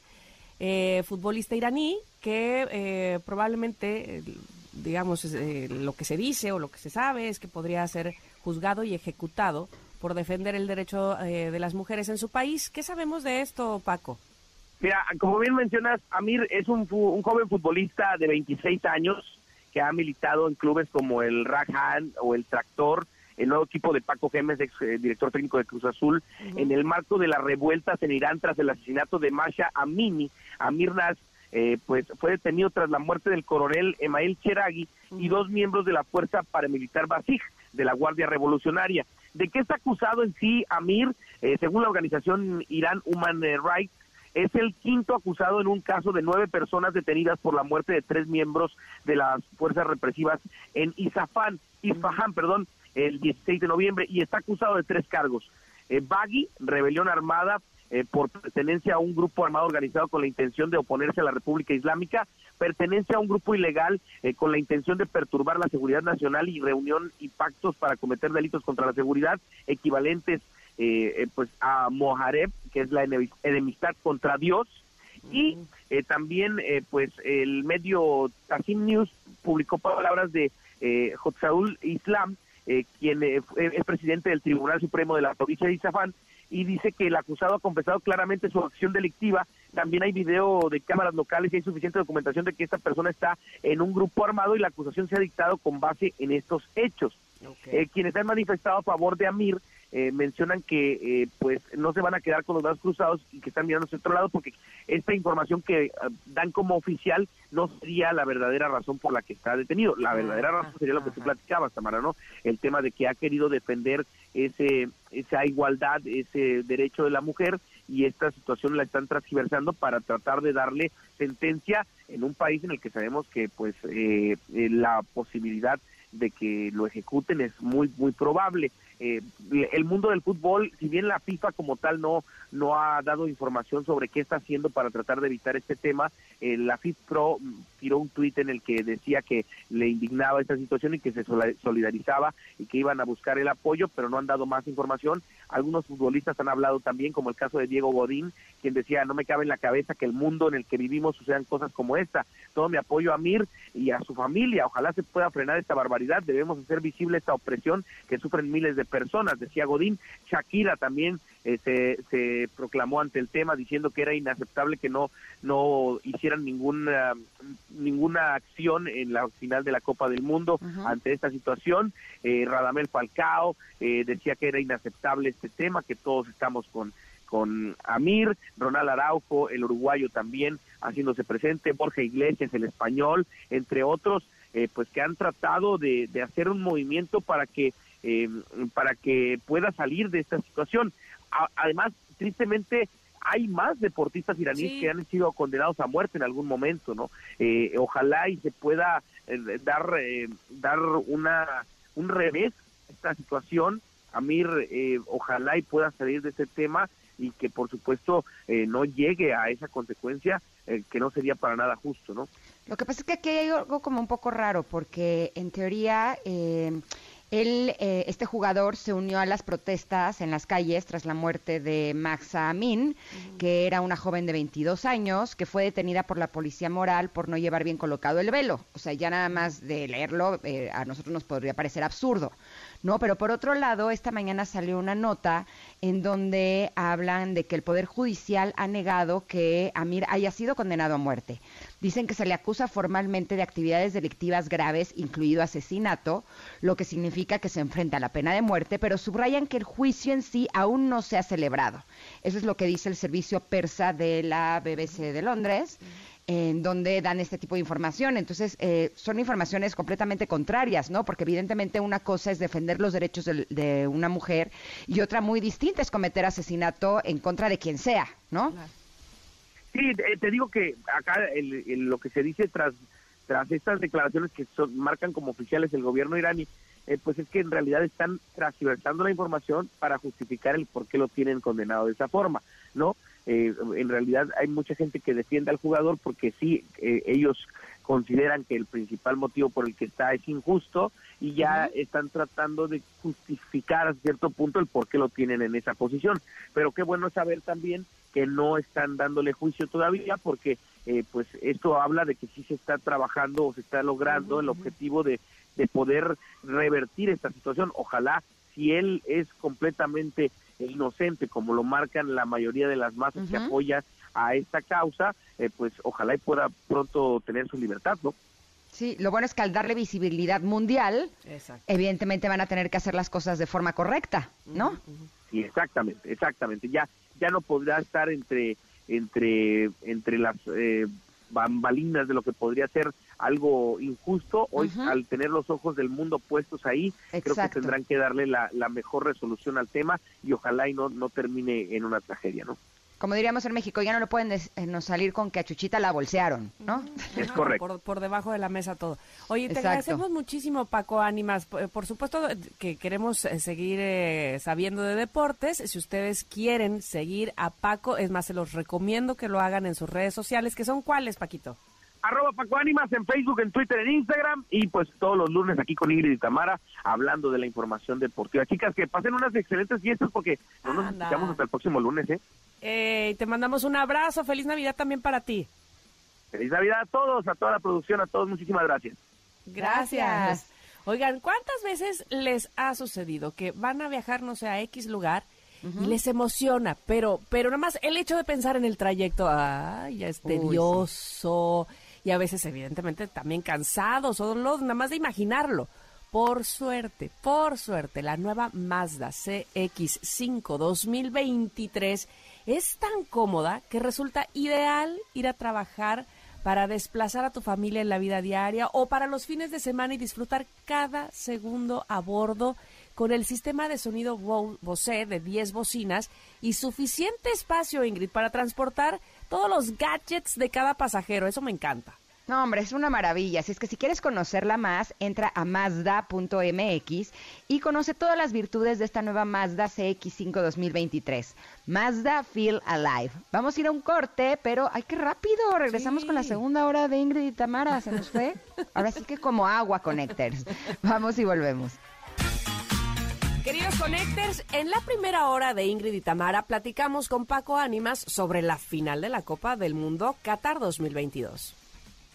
eh, futbolista iraní, que eh, probablemente, digamos, lo que se dice o lo que se sabe es que podría ser juzgado y ejecutado por defender el derecho de las mujeres en su país. ¿Qué sabemos de esto, Paco? Mira, como bien mencionas, Amir es un, un joven futbolista de 26 años que ha militado en clubes como el Rajan o el Tractor, el nuevo equipo de Paco Gémez, ex eh, director técnico de Cruz Azul, en el marco de las revueltas en Irán tras el asesinato de Masha Amini, Amir Nas, eh, pues fue detenido tras la muerte del coronel Emael Cheragui y dos miembros de la fuerza paramilitar Basij de la Guardia Revolucionaria. ¿De qué está acusado en sí Amir? Eh, según la organización Irán Human Rights, es el quinto acusado en un caso de nueve personas detenidas por la muerte de tres miembros de las fuerzas represivas en Isafán, Isfahan, perdón, el 16 de noviembre y está acusado de tres cargos. Eh, Bagui, rebelión armada eh, por pertenencia a un grupo armado organizado con la intención de oponerse a la República Islámica, pertenencia a un grupo ilegal eh, con la intención de perturbar la seguridad nacional y reunión y pactos para cometer delitos contra la seguridad equivalentes eh, pues a Mohareb, que es la enemistad contra Dios, y también pues el medio Tassim News publicó palabras de eh, Islam, eh, quien eh, es presidente del Tribunal Supremo de la provincia de Izafán, y dice que el acusado ha confesado claramente su acción delictiva. También hay video de cámaras locales y hay suficiente documentación de que esta persona está en un grupo armado y la acusación se ha dictado con base en estos hechos. Eh, quienes han manifestado a favor de Amir eh, mencionan que eh, pues no se van a quedar con los brazos cruzados y que están mirando hacia otro lado porque esta información que ah, dan como oficial no sería la verdadera razón por la que está detenido. La verdadera razón sería lo que tú platicabas, Tamara, ¿no? El tema de que ha querido defender ese esa igualdad, ese derecho de la mujer y esta situación la están transversando para tratar de darle sentencia en un país en el que sabemos que pues eh, la posibilidad de que lo ejecuten es muy muy probable. Eh, el mundo del fútbol, si bien la FIFA como tal no no ha dado información sobre qué está haciendo para tratar de evitar este tema, eh, la FIFA Pro tiró un tuit en el que decía que le indignaba esta situación y que se solidarizaba y que iban a buscar el apoyo, pero no han dado más información. Algunos futbolistas han hablado también, como el caso de Diego Godín, quien decía, no me cabe en la cabeza que el mundo en el que vivimos sucedan cosas como esta. Todo mi apoyo a Mir y a su familia. Ojalá se pueda frenar esta barbaridad. Debemos hacer visible esta opresión que sufren miles de personas, decía Godín. Shakira también eh, se, se proclamó ante el tema diciendo que era inaceptable que no, no hicieran ninguna, ninguna acción en la final de la Copa del Mundo ante esta situación. Eh, Radamel Falcao eh, decía que era inaceptable este tema, que todos estamos con con Amir, Ronald Araujo, el uruguayo también haciéndose presente, Borja Iglesias, el español, entre otros, eh, pues que han tratado de, de, hacer un movimiento para que eh, para que pueda salir de esta situación. además, tristemente, hay más deportistas iraníes que han sido condenados a muerte en algún momento, ¿no? Eh, ojalá y se pueda dar dar una un revés a esta situación. Amir, ojalá y pueda salir de este tema y que por supuesto eh, no llegue a esa consecuencia eh, que no sería para nada justo, ¿no? Lo que pasa es que aquí hay algo como un poco raro porque en teoría eh, él, este jugador se unió a las protestas en las calles tras la muerte de Maxa Amin, que era una joven de 22 años que fue detenida por la policía moral por no llevar bien colocado el velo. O sea, ya nada más de leerlo a nosotros nos podría parecer absurdo. ¿No? Pero por otro lado, esta mañana salió una nota en donde hablan de que el Poder Judicial ha negado que Amir haya sido condenado a muerte. Dicen que se le acusa formalmente de actividades delictivas graves, incluido asesinato, lo que significa que se enfrenta a la pena de muerte, pero subrayan que el juicio en sí aún no se ha celebrado. Eso es lo que dice el servicio persa de la BBC de Londres en donde dan este tipo de información. Entonces, eh, son informaciones completamente contrarias, ¿no? Porque evidentemente una cosa es defender los derechos de, una mujer y otra muy distinta es cometer asesinato en contra de quien sea, ¿no? Sí, te digo que acá lo que se dice tras tras estas declaraciones que son, marcan como oficiales el gobierno iraní, eh, pues es que en realidad están transversando la información para justificar el por qué lo tienen condenado de esa forma, ¿no? Eh, en realidad hay mucha gente que defiende al jugador porque sí, eh, ellos consideran que el principal motivo por el que está es injusto y ya están tratando de justificar a cierto punto el por qué lo tienen en esa posición. Pero qué bueno saber también que no están dándole juicio todavía porque eh, pues esto habla de que sí se está trabajando o se está logrando el objetivo de, de poder revertir esta situación. Ojalá si él es completamente inocente, como lo marcan la mayoría de las masas que apoyan a esta causa, eh, pues ojalá y pueda pronto tener su libertad, ¿no? Sí, lo bueno es que al darle visibilidad mundial, Exacto. evidentemente van a tener que hacer las cosas de forma correcta, ¿no? Sí, exactamente, exactamente. Ya, ya no podrá estar entre, entre, entre las eh, bambalinas de lo que podría ser algo injusto. Hoy, al tener los ojos del mundo puestos ahí, creo que tendrán que darle la, la mejor resolución al tema y ojalá y no, no termine en una tragedia, ¿no? Como diríamos en México, ya no lo pueden des- eh, no salir con que a Chuchita la bolsearon, ¿no? Es correcto. Por, por debajo de la mesa todo. Oye, te Exacto. agradecemos muchísimo, Paco Ánimas. Por, por supuesto que queremos eh, seguir eh, sabiendo de deportes. Si ustedes quieren seguir a Paco, es más, se los recomiendo que lo hagan en sus redes sociales, que son cuáles, Paquito. Arroba Paco Ánimas en Facebook, en Twitter, en Instagram y pues todos los lunes aquí con Ingrid y Tamara hablando de la información deportiva. Chicas, que pasen unas excelentes fiestas porque no nos escuchamos hasta el próximo lunes, ¿eh? Eh, te mandamos un abrazo. Feliz Navidad también para ti. Feliz Navidad a todos, a toda la producción, a todos, muchísimas gracias. Gracias. Oigan, ¿cuántas veces les ha sucedido que van a viajar, no sé, a X lugar y les emociona, pero, pero nada más el hecho de pensar en el trayecto, ay, ya es Uy, sí. Y a veces evidentemente también cansados o los- nada más de imaginarlo. Por suerte, por suerte, la nueva Mazda CX5 2023 es tan cómoda que resulta ideal ir a trabajar para desplazar a tu familia en la vida diaria o para los fines de semana y disfrutar cada segundo a bordo con el sistema de sonido Bo- Bose de 10 bocinas y suficiente espacio, Ingrid, para transportar todos los gadgets de cada pasajero. Eso me encanta. No, hombre, es una maravilla. Así es que si quieres conocerla más, entra a Mazda.mx y conoce todas las virtudes de esta nueva Mazda CX5 2023. Mazda Feel Alive. Vamos a ir a un corte, pero ay, qué rápido. Regresamos Sí. con la segunda hora de Ingrid y Tamara. ¿Se nos fue? Ahora sí que como agua, Connectors. Vamos y volvemos. Queridos Connectors, en la primera hora de Ingrid y Tamara platicamos con Paco Ánimas sobre la final de la Copa del Mundo Qatar 2022.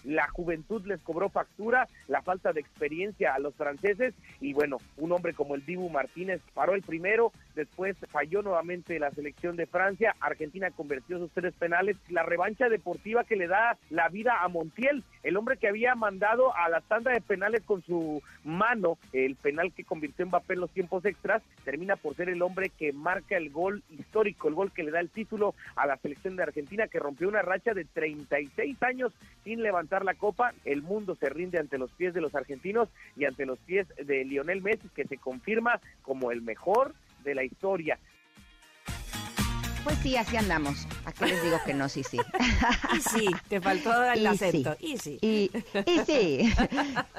La juventud les cobró factura, la falta de experiencia a los franceses y bueno, un hombre como el Dibu Martínez paró el primero, después falló nuevamente la selección de Francia, Argentina convirtió sus tres penales, la revancha deportiva que le da la vida a Montiel, el hombre que había mandado a la tanda de penales con su mano, el penal que convirtió Mbappé en los tiempos extras, termina por ser el hombre que marca el gol histórico, el gol que le da el título a la selección de Argentina que rompió una racha de 36 años sin levantar la copa, el mundo se rinde ante los pies de los argentinos y ante los pies de Lionel Messi, que se confirma como el mejor de la historia. Pues sí, así andamos. ¿A qué les digo que no? Sí, sí. Y sí, te faltó el Y acento. sí. Y sí. Y, y sí.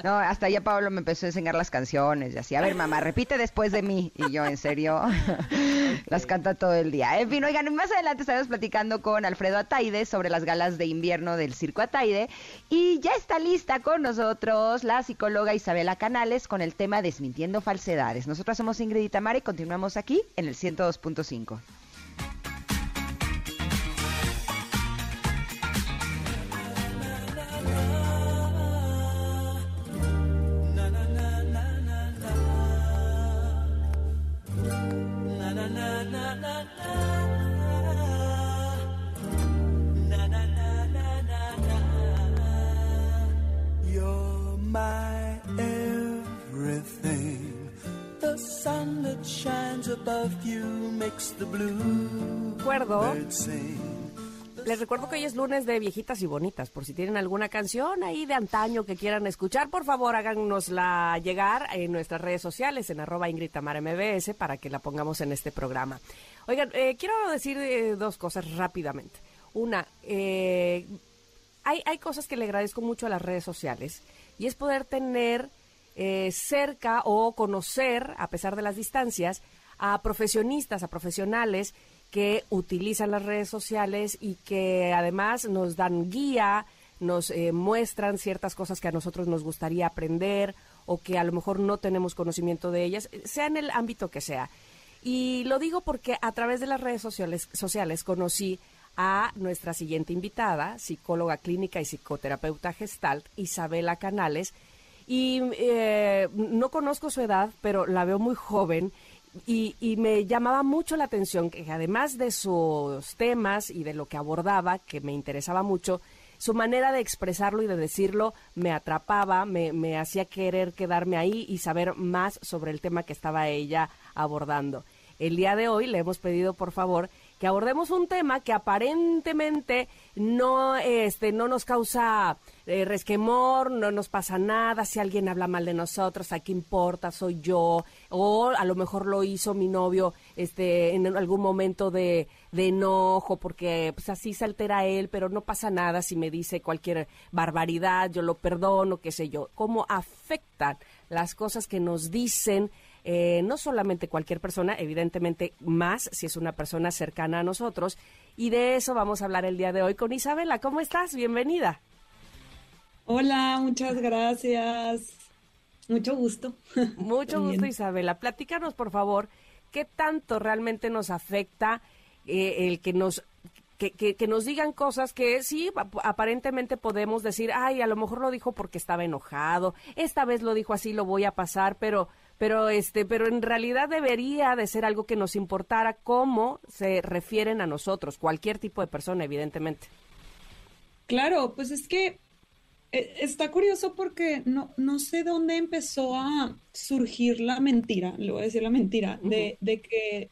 No, hasta ya Pablo me empezó a enseñar las canciones y así. A ver, mamá, repite después de mí. Y yo, en serio, las canta todo el día. En fin, oigan, más adelante estaremos platicando con Alfredo Ataide sobre las galas de invierno del Circo Ataide. Y ya está lista con nosotros la psicóloga Isabela Canales con el tema Desmintiendo Falsedades. Nosotros somos Ingrid y Tamara y continuamos aquí en el 102.5. Recuerdo, les recuerdo que hoy es lunes de viejitas y bonitas. Por si tienen alguna canción ahí de antaño que quieran escuchar, por favor háganosla llegar en nuestras redes sociales, en arroba Ingrid Tamara MBS, para que la pongamos en este programa. Oigan, eh, quiero decir eh, dos cosas rápidamente. Una, eh, hay, hay cosas que le agradezco mucho a las redes sociales y es poder tener eh, cerca o conocer, a pesar de las distancias, a profesionistas, a profesionales que utilizan las redes sociales y que además nos dan guía, nos eh, muestran ciertas cosas que a nosotros nos gustaría aprender o que a lo mejor no tenemos conocimiento de ellas, sea en el ámbito que sea. Y lo digo porque a través de las redes sociales, sociales conocí a nuestra siguiente invitada, psicóloga clínica y psicoterapeuta gestalt, Isabela Canales. Y eh, no conozco su edad, pero la veo muy joven y, y me llamaba mucho la atención que además de sus temas y de lo que abordaba, que me interesaba mucho, su manera de expresarlo y de decirlo me atrapaba, me, me hacía querer quedarme ahí y saber más sobre el tema que estaba ella abordando. El día de hoy le hemos pedido, por favor, que abordemos un tema que aparentemente no, este, no nos causa eh, resquemor, no nos pasa nada, si alguien habla mal de nosotros, ¿a qué importa? Soy yo, o a lo mejor lo hizo mi novio este, en algún momento de, de enojo, porque pues así se altera él, pero no pasa nada si me dice cualquier barbaridad, yo lo perdono, qué sé yo. ¿Cómo afectan las cosas que nos dicen? Eh, no solamente cualquier persona, evidentemente más si es una persona cercana a nosotros. Y de eso vamos a hablar el día de hoy con Isabela. ¿Cómo estás? Bienvenida. Hola, muchas gracias. Mucho gusto. Mucho gusto, Isabela. Platícanos, por favor, qué tanto realmente nos afecta eh, el que nos que, que, nos digan cosas que sí, aparentemente podemos decir, ay, a lo mejor lo dijo porque estaba enojado, esta vez lo dijo así, lo voy a pasar, pero pero este pero en realidad debería de ser algo que nos importara cómo se refieren a nosotros cualquier tipo de persona evidentemente. Claro pues es que eh, está curioso porque no no sé dónde empezó a surgir la mentira le voy a decir la mentira de, de que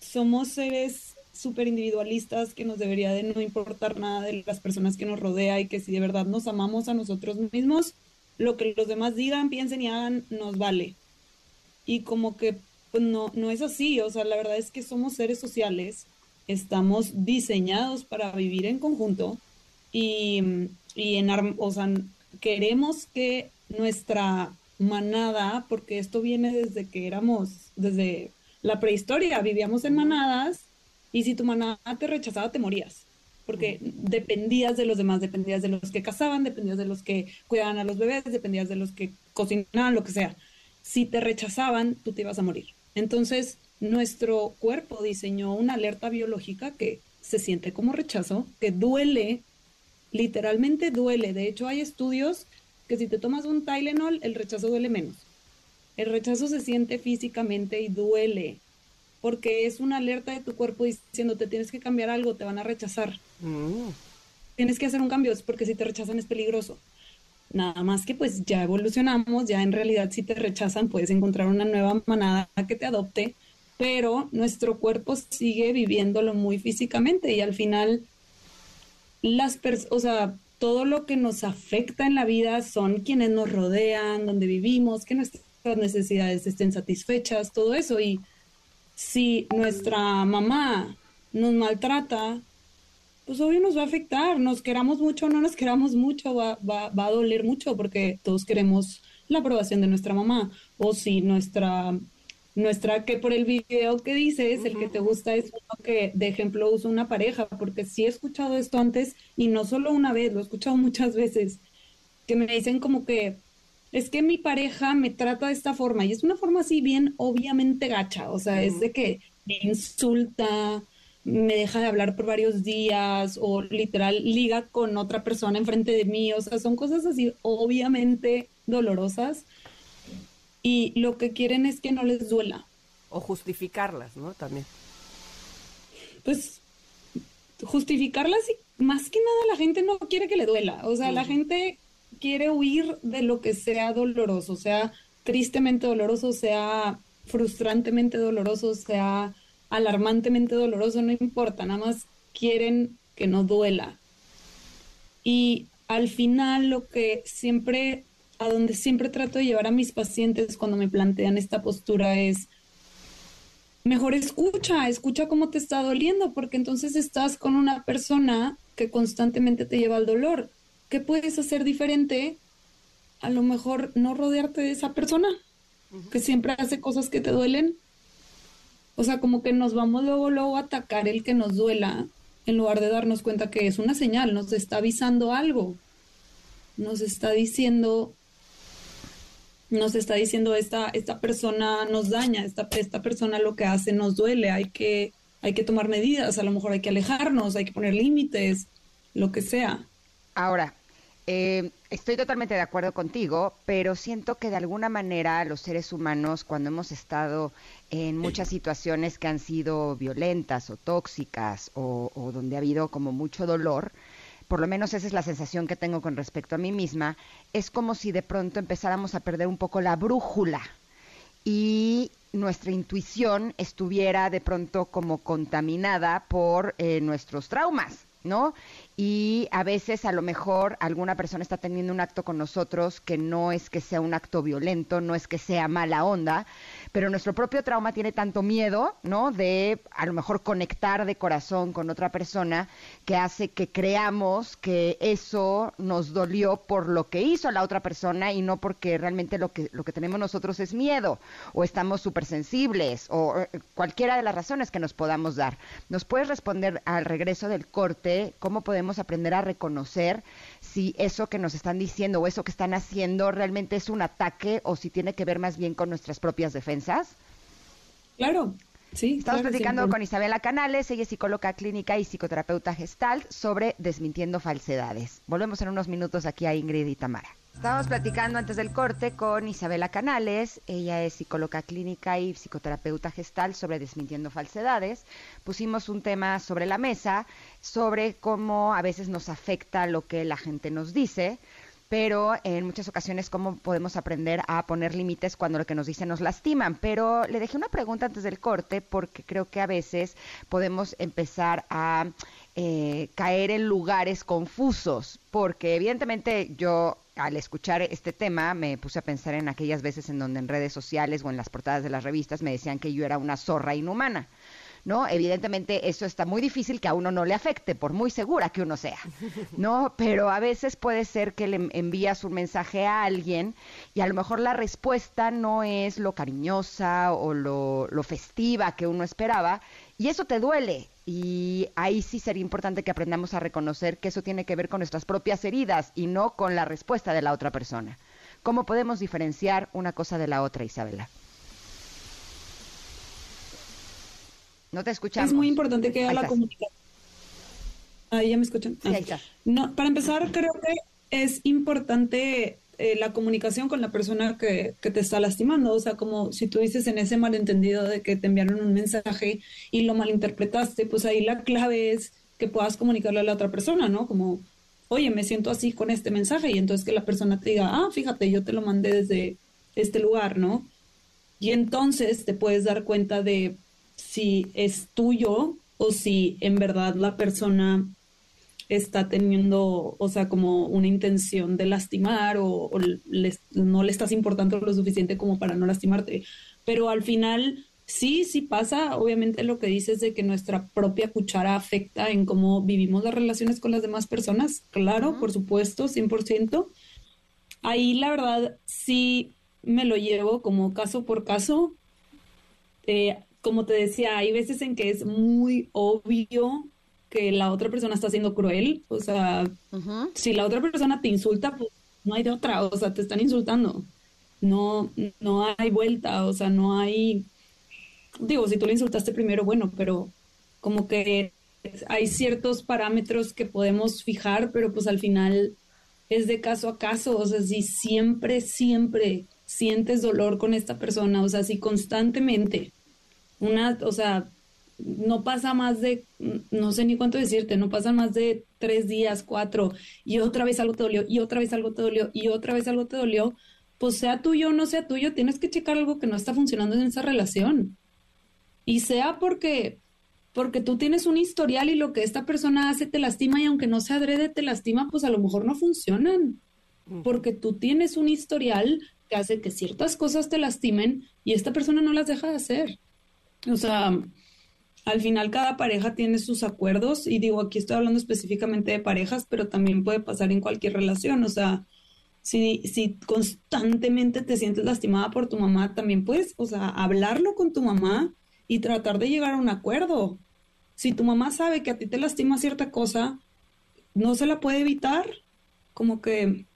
somos seres súper individualistas que nos debería de no importar nada de las personas que nos rodea y que si de verdad nos amamos a nosotros mismos lo que los demás digan, piensen y hagan nos vale y como que pues no, no es así, o sea, la verdad es que somos seres sociales, estamos diseñados para vivir en conjunto y, y en, o sea, queremos que nuestra manada, porque esto viene desde que éramos, desde la prehistoria, vivíamos en manadas y si tu manada te rechazaba te morías, porque dependías de los demás, dependías de los que cazaban, dependías de los que cuidaban a los bebés, dependías de los que cocinaban, lo que sea si te rechazaban, tú te ibas a morir. Entonces, nuestro cuerpo diseñó una alerta biológica que se siente como rechazo, que duele, literalmente duele. De hecho, hay estudios que si te tomas un Tylenol, el rechazo duele menos. El rechazo se siente físicamente y duele, porque es una alerta de tu cuerpo diciendo, te tienes que cambiar algo, te van a rechazar. Mm. Tienes que hacer un cambio, porque si te rechazan es peligroso. Nada más que pues ya evolucionamos, ya en realidad si te rechazan puedes encontrar una nueva manada que te adopte, pero nuestro cuerpo sigue viviéndolo muy físicamente y al final las personas, o sea, todo lo que nos afecta en la vida son quienes nos rodean, donde vivimos, que nuestras necesidades estén satisfechas, todo eso. Y si nuestra mamá nos maltrata, pues obvio nos va a afectar, nos queramos mucho o no nos queramos mucho, va, va, va, a doler mucho porque todos queremos la aprobación de nuestra mamá. O si nuestra, nuestra, que por el video que dices, el que te gusta es uno que de ejemplo usa una pareja, porque sí he escuchado esto antes y no solo una vez, lo he escuchado muchas veces, que me dicen como que es que mi pareja me trata de esta forma y es una forma así bien obviamente gacha, o sea, es de que me insulta, me deja de hablar por varios días o literal liga con otra persona enfrente de mí, o sea, son cosas así obviamente dolorosas y lo que quieren es que no les duela. O justificarlas, ¿no? También. Pues justificarlas y más que nada la gente no quiere que le duela, o sea, la gente quiere huir de lo que sea doloroso, sea tristemente doloroso, sea frustrantemente doloroso, sea alarmantemente doloroso, no importa, nada más quieren que no duela. Y al final lo que siempre, a donde siempre trato de llevar a mis pacientes cuando me plantean esta postura es, mejor escucha, escucha cómo te está doliendo, porque entonces estás con una persona que constantemente te lleva al dolor. ¿Qué puedes hacer diferente? A lo mejor no rodearte de esa persona que siempre hace cosas que te duelen o sea, como que nos vamos luego, luego a atacar el que nos duela, en lugar de darnos cuenta que es una señal, nos está avisando algo. Nos está diciendo, nos está diciendo esta, esta persona nos daña, esta, esta persona lo que hace nos duele, hay que, hay que tomar medidas, a lo mejor hay que alejarnos, hay que poner límites, lo que sea. Ahora, eh, estoy totalmente de acuerdo contigo, pero siento que de alguna manera los seres humanos, cuando hemos estado en muchas situaciones que han sido violentas o tóxicas o, donde ha habido como mucho dolor, por lo menos esa es la sensación que tengo con respecto a mí misma, es como si de pronto empezáramos a perder un poco la brújula y nuestra intuición estuviera de pronto como contaminada por eh, nuestros traumas, ¿no? Y a veces a lo mejor alguna persona está teniendo un acto con nosotros que no es que sea un acto violento, no es que sea mala onda, pero nuestro propio trauma tiene tanto miedo, ¿no? De a lo mejor conectar de corazón con otra persona que hace que creamos que eso nos dolió por lo que hizo la otra persona y no porque realmente lo que, lo que tenemos nosotros es miedo o estamos súper sensibles o eh, cualquiera de las razones que nos podamos dar. ¿Nos puedes responder al regreso del corte cómo podemos aprender a reconocer si eso que nos están diciendo o eso que están haciendo realmente es un ataque o si tiene que ver más bien con nuestras propias defensas? Claro, sí. Estamos platicando con Isabela Canales, ella es psicóloga clínica y psicoterapeuta gestal sobre desmintiendo falsedades. Volvemos en unos minutos aquí a Ingrid y Tamara. Estábamos platicando antes del corte con Isabela Canales, ella es psicóloga clínica y psicoterapeuta gestal sobre desmintiendo falsedades. Pusimos un tema sobre la mesa sobre cómo a veces nos afecta lo que la gente nos dice, pero en muchas ocasiones cómo podemos aprender a poner límites cuando lo que nos dicen nos lastiman. Pero le dejé una pregunta antes del corte porque creo que a veces podemos empezar a eh, caer en lugares confusos, porque evidentemente yo al escuchar este tema me puse a pensar en aquellas veces en donde en redes sociales o en las portadas de las revistas me decían que yo era una zorra inhumana. ¿No? Evidentemente eso está muy difícil que a uno no le afecte, por muy segura que uno sea, ¿no? Pero a veces puede ser que le envías un mensaje a alguien y a lo mejor la respuesta no es lo cariñosa o lo, lo festiva que uno esperaba y eso te duele y ahí sí sería importante que aprendamos a reconocer que eso tiene que ver con nuestras propias heridas y no con la respuesta de la otra persona. ¿Cómo podemos diferenciar una cosa de la otra, Isabela? No te escuchamos. Es muy importante que haya la comunicación. Ahí ya me escuchan. Sí, ahí está. No, para empezar, creo que es importante eh, la comunicación con la persona que, que, te está lastimando. O sea, como si tú dices en ese malentendido de que te enviaron un mensaje y lo malinterpretaste, pues ahí la clave es que puedas comunicarle a la otra persona, ¿no? Como, oye, me siento así con este mensaje y entonces que la persona te diga, ah, fíjate, yo te lo mandé desde este lugar, ¿no? Y entonces te puedes dar cuenta de si es tuyo o si en verdad la persona está teniendo, o sea, como una intención de lastimar o, no le estás importando lo suficiente como para no lastimarte. Pero al final, sí, sí pasa, obviamente lo que dices de que nuestra propia cuchara afecta en cómo vivimos las relaciones con las demás personas, claro, por supuesto, 100%. Ahí la verdad sí me lo llevo como caso por caso. Eh, como te decía, hay veces en que es muy obvio que la otra persona está siendo cruel. O sea, si la otra persona te insulta, pues no hay de otra. O sea, te están insultando. No, no hay vuelta. O sea, no hay. Digo, si tú le insultaste primero, bueno, pero como que hay ciertos parámetros que podemos fijar, pero pues al final es de caso a caso. O sea, si siempre, siempre sientes dolor con esta persona, o sea, si constantemente una, o sea, no pasa más de, no sé ni cuánto decirte, no pasa más de tres días, cuatro, y otra vez algo te dolió, y otra vez algo te dolió, y otra vez algo te dolió, pues sea tuyo o no sea tuyo, tienes que checar algo que no está funcionando en esa relación. Y sea porque, porque tú tienes un historial y lo que esta persona hace te lastima y aunque no se adrede te lastima, pues a lo mejor no funcionan. Porque tú tienes un historial que hace que ciertas cosas te lastimen y esta persona no las deja de hacer. O sea, al final cada pareja tiene sus acuerdos y digo, aquí estoy hablando específicamente de parejas, pero también puede pasar en cualquier relación, o sea, si, si constantemente te sientes lastimada por tu mamá, también puedes, o sea, hablarlo con tu mamá y tratar de llegar a un acuerdo. Si tu mamá sabe que a ti te lastima cierta cosa, no se la puede evitar, como que,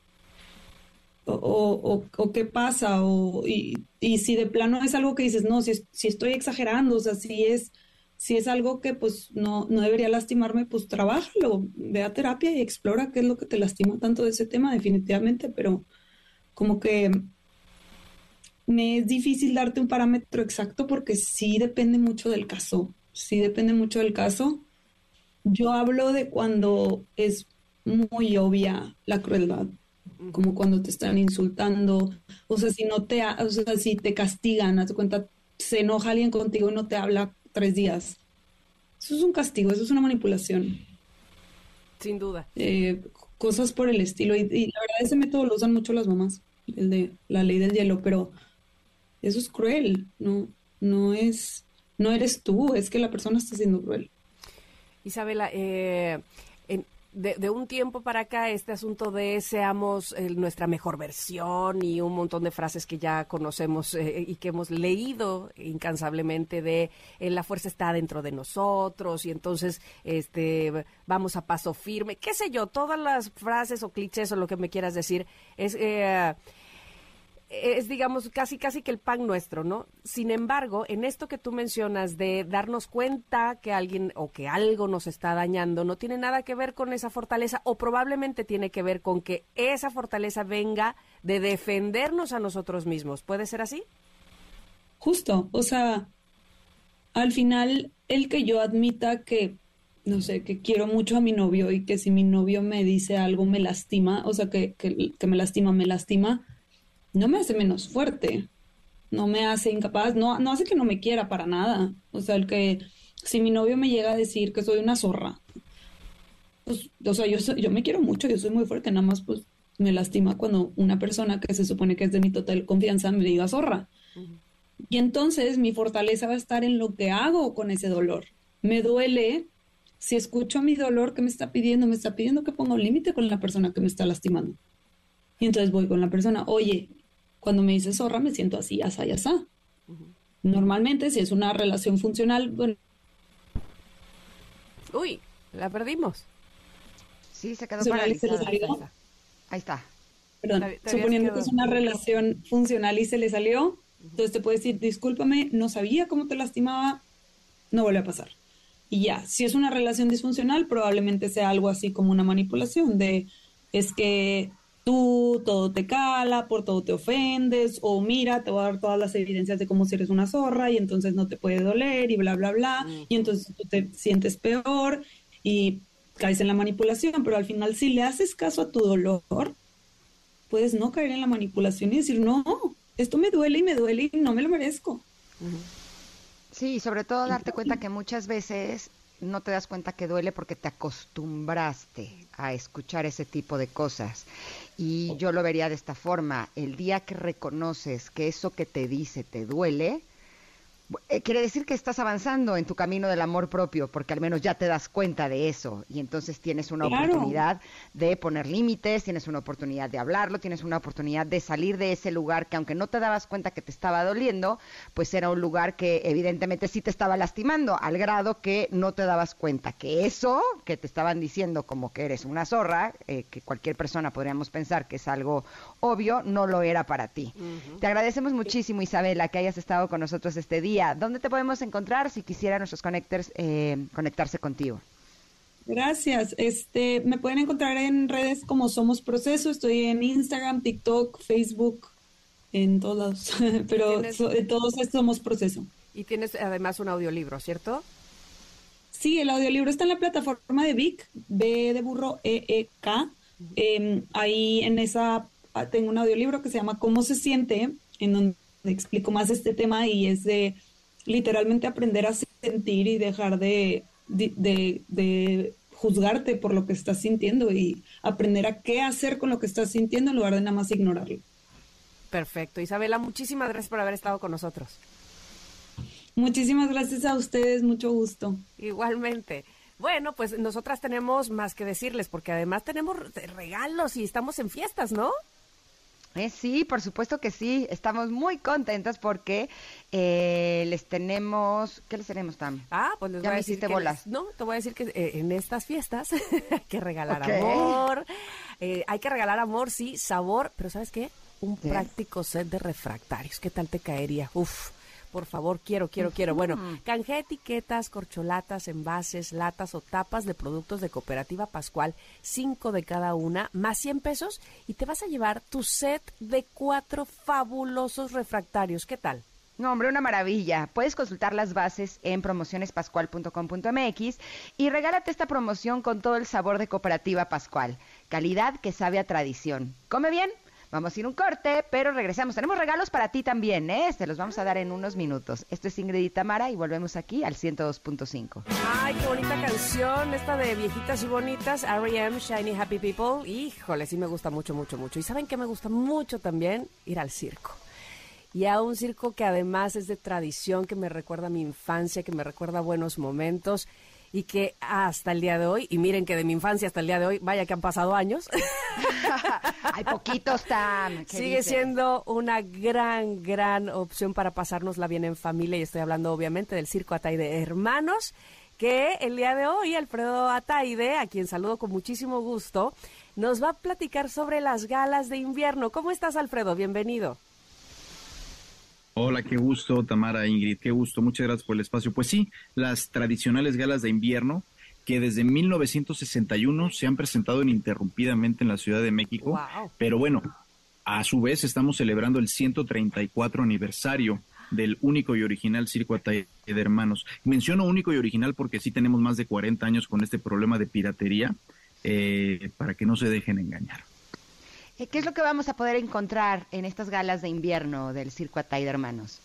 o, o, qué pasa, o, y, y, si de plano es algo que dices, no, si, si estoy exagerando, o sea, si es si es algo que pues no, no debería lastimarme, pues trabájalo, ve a terapia y explora qué es lo que te lastima tanto de ese tema, definitivamente, pero como que me es difícil darte un parámetro exacto porque sí depende mucho del caso, sí depende mucho del caso. Yo hablo de cuando es muy obvia la crueldad, como cuando te están insultando, o sea, si no te, o sea, si te castigan, haz cuenta, se enoja alguien contigo y no te habla tres días. Eso es un castigo, eso es una manipulación. Sin duda. Eh, cosas por el estilo. Y, y, la verdad ese método lo usan mucho las mamás, el de la ley del hielo, pero eso es cruel, no, no es, no eres tú, es que la persona está siendo cruel. Isabela, eh, de, un tiempo para acá, este asunto de seamos eh, nuestra mejor versión y un montón de frases que ya conocemos eh, y que hemos leído incansablemente de eh, la fuerza está dentro de nosotros y entonces este vamos a paso firme, qué sé yo, todas las frases o clichés o lo que me quieras decir es eh, es, digamos, casi, casi que el pan nuestro, ¿no? Sin embargo, en esto que tú mencionas de darnos cuenta que alguien o que algo nos está dañando, no tiene nada que ver con esa fortaleza o probablemente tiene que ver con que esa fortaleza venga de defendernos a nosotros mismos. ¿Puede ser así? Justo, o sea, al final, el que yo admita que no sé, que quiero mucho a mi novio y que si mi novio me dice algo me lastima, o sea, que, que, que me lastima, me lastima, no me hace menos fuerte, no me hace incapaz, no, no hace que no me quiera para nada. O sea, el que si mi novio me llega a decir que soy una zorra, pues, o sea, yo, soy, yo me quiero mucho, yo soy muy fuerte, nada más pues me lastima cuando una persona que se supone que es de mi total confianza me diga zorra. Uh -huh. Y entonces mi fortaleza va a estar en lo que hago con ese dolor. Me duele si escucho mi dolor que me está pidiendo, me está pidiendo que ponga un límite con la persona que me está lastimando. Y entonces voy con la persona, oye, cuando me dice zorra me siento así, asá y asá. Uh -huh. Normalmente, si es una relación funcional, bueno. Uy, la perdimos. Sí, se quedó paralizada. Ahí está. Perdón, suponiendo que es una relación funcional y se le salió, uh -huh. entonces te puede decir, discúlpame, no sabía cómo te lastimaba, no vuelve a pasar. Y ya, si es una relación disfuncional, probablemente sea algo así como una manipulación de, es que tú todo te cala, por todo te ofendes, o mira, te voy a dar todas las evidencias de cómo si eres una zorra y entonces no te puede doler y bla, bla, bla, mm. y entonces tú te sientes peor y caes en la manipulación, pero al final si le haces caso a tu dolor, puedes no caer en la manipulación y decir, no, esto me duele y me duele y no me lo merezco. Sí, sobre todo darte cuenta que muchas veces no te das cuenta que duele porque te acostumbraste a escuchar ese tipo de cosas. Y yo lo vería de esta forma, el día que reconoces que eso que te dice te duele, eh, quiere decir que estás avanzando en tu camino del amor propio, porque al menos ya te das cuenta de eso y entonces tienes una claro. oportunidad de poner límites, tienes una oportunidad de hablarlo, tienes una oportunidad de salir de ese lugar que aunque no te dabas cuenta que te estaba doliendo, pues era un lugar que evidentemente sí te estaba lastimando, al grado que no te dabas cuenta que eso que te estaban diciendo como que eres una zorra, eh, que cualquier persona podríamos pensar que es algo obvio, no lo era para ti. Uh -huh. Te agradecemos muchísimo, Isabela, que hayas estado con nosotros este día. ¿Dónde te podemos encontrar si quisiera nuestros connectors eh, conectarse contigo? Gracias. Este, me pueden encontrar en redes como Somos Proceso. Estoy en Instagram, TikTok, Facebook, en todos, pero tienes... so, todos somos Proceso. Y tienes además un audiolibro, ¿cierto? Sí, el audiolibro está en la plataforma de Vic, B de burro E E K. Uh -huh. eh, ahí en esa tengo un audiolibro que se llama ¿Cómo se siente? En donde explico más este tema y es de literalmente aprender a sentir y dejar de, de, de, de, juzgarte por lo que estás sintiendo y aprender a qué hacer con lo que estás sintiendo en lugar de nada más ignorarlo. Perfecto. Isabela, muchísimas gracias por haber estado con nosotros. Muchísimas gracias a ustedes, mucho gusto. Igualmente. Bueno, pues nosotras tenemos más que decirles porque además tenemos regalos y estamos en fiestas, ¿no? Eh, sí, por supuesto que sí. Estamos muy contentas porque eh, les tenemos. ¿Qué les tenemos, Tam? Ah, pues les ya voy me a decir hiciste bolas. Les, no, te voy a decir que eh, en estas fiestas hay que regalar okay. amor. Eh, hay que regalar amor, sí, sabor, pero ¿sabes qué? Un ¿Sí? práctico set de refractarios. ¿Qué tal te caería? Uf por favor, quiero, quiero, quiero. Bueno, canje etiquetas, corcholatas, envases, latas o tapas de productos de Cooperativa Pascual, cinco de cada una, más 100 pesos, y te vas a llevar tu set de cuatro fabulosos refractarios. ¿Qué tal? No, hombre, una maravilla. Puedes consultar las bases en promocionespascual.com.mx y regálate esta promoción con todo el sabor de Cooperativa Pascual. Calidad que sabe a tradición. Come bien. Vamos a ir un corte, pero regresamos. Tenemos regalos para ti también, ¿eh? Se los vamos a dar en unos minutos. Esto es Ingrid y Tamara y volvemos aquí al 102.5. Ay, qué bonita canción, esta de viejitas y bonitas, R.E.M., Shiny Happy People. Híjole, sí me gusta mucho, mucho, mucho. Y ¿saben qué me gusta mucho también? Ir al circo y a un circo que además es de tradición, que me recuerda a mi infancia, que me recuerda a buenos momentos y que hasta el día de hoy, y miren que de mi infancia hasta el día de hoy, vaya que han pasado años. Hay poquitos tan. Sigue siendo una gran, gran opción para pasárnosla bien en familia y estoy hablando obviamente del Circo Ataide Hermanos, que el día de hoy Alfredo Ataide, a quien saludo con muchísimo gusto, nos va a platicar sobre las galas de invierno. ¿Cómo estás Alfredo? Bienvenido. Hola, qué gusto, Tamara, Ingrid, qué gusto, muchas gracias por el espacio. Pues sí, las tradicionales galas de invierno que desde 1961 se han presentado ininterrumpidamente en la Ciudad de México, pero bueno, a su vez estamos celebrando el 134 aniversario del único y original Circo Ataide de Hermanos. Menciono único y original porque sí tenemos más de 40 años con este problema de piratería, eh, para que no se dejen engañar. Eh, ¿Qué es lo que vamos a poder encontrar en estas galas de invierno del Circo Atay de Hermanos?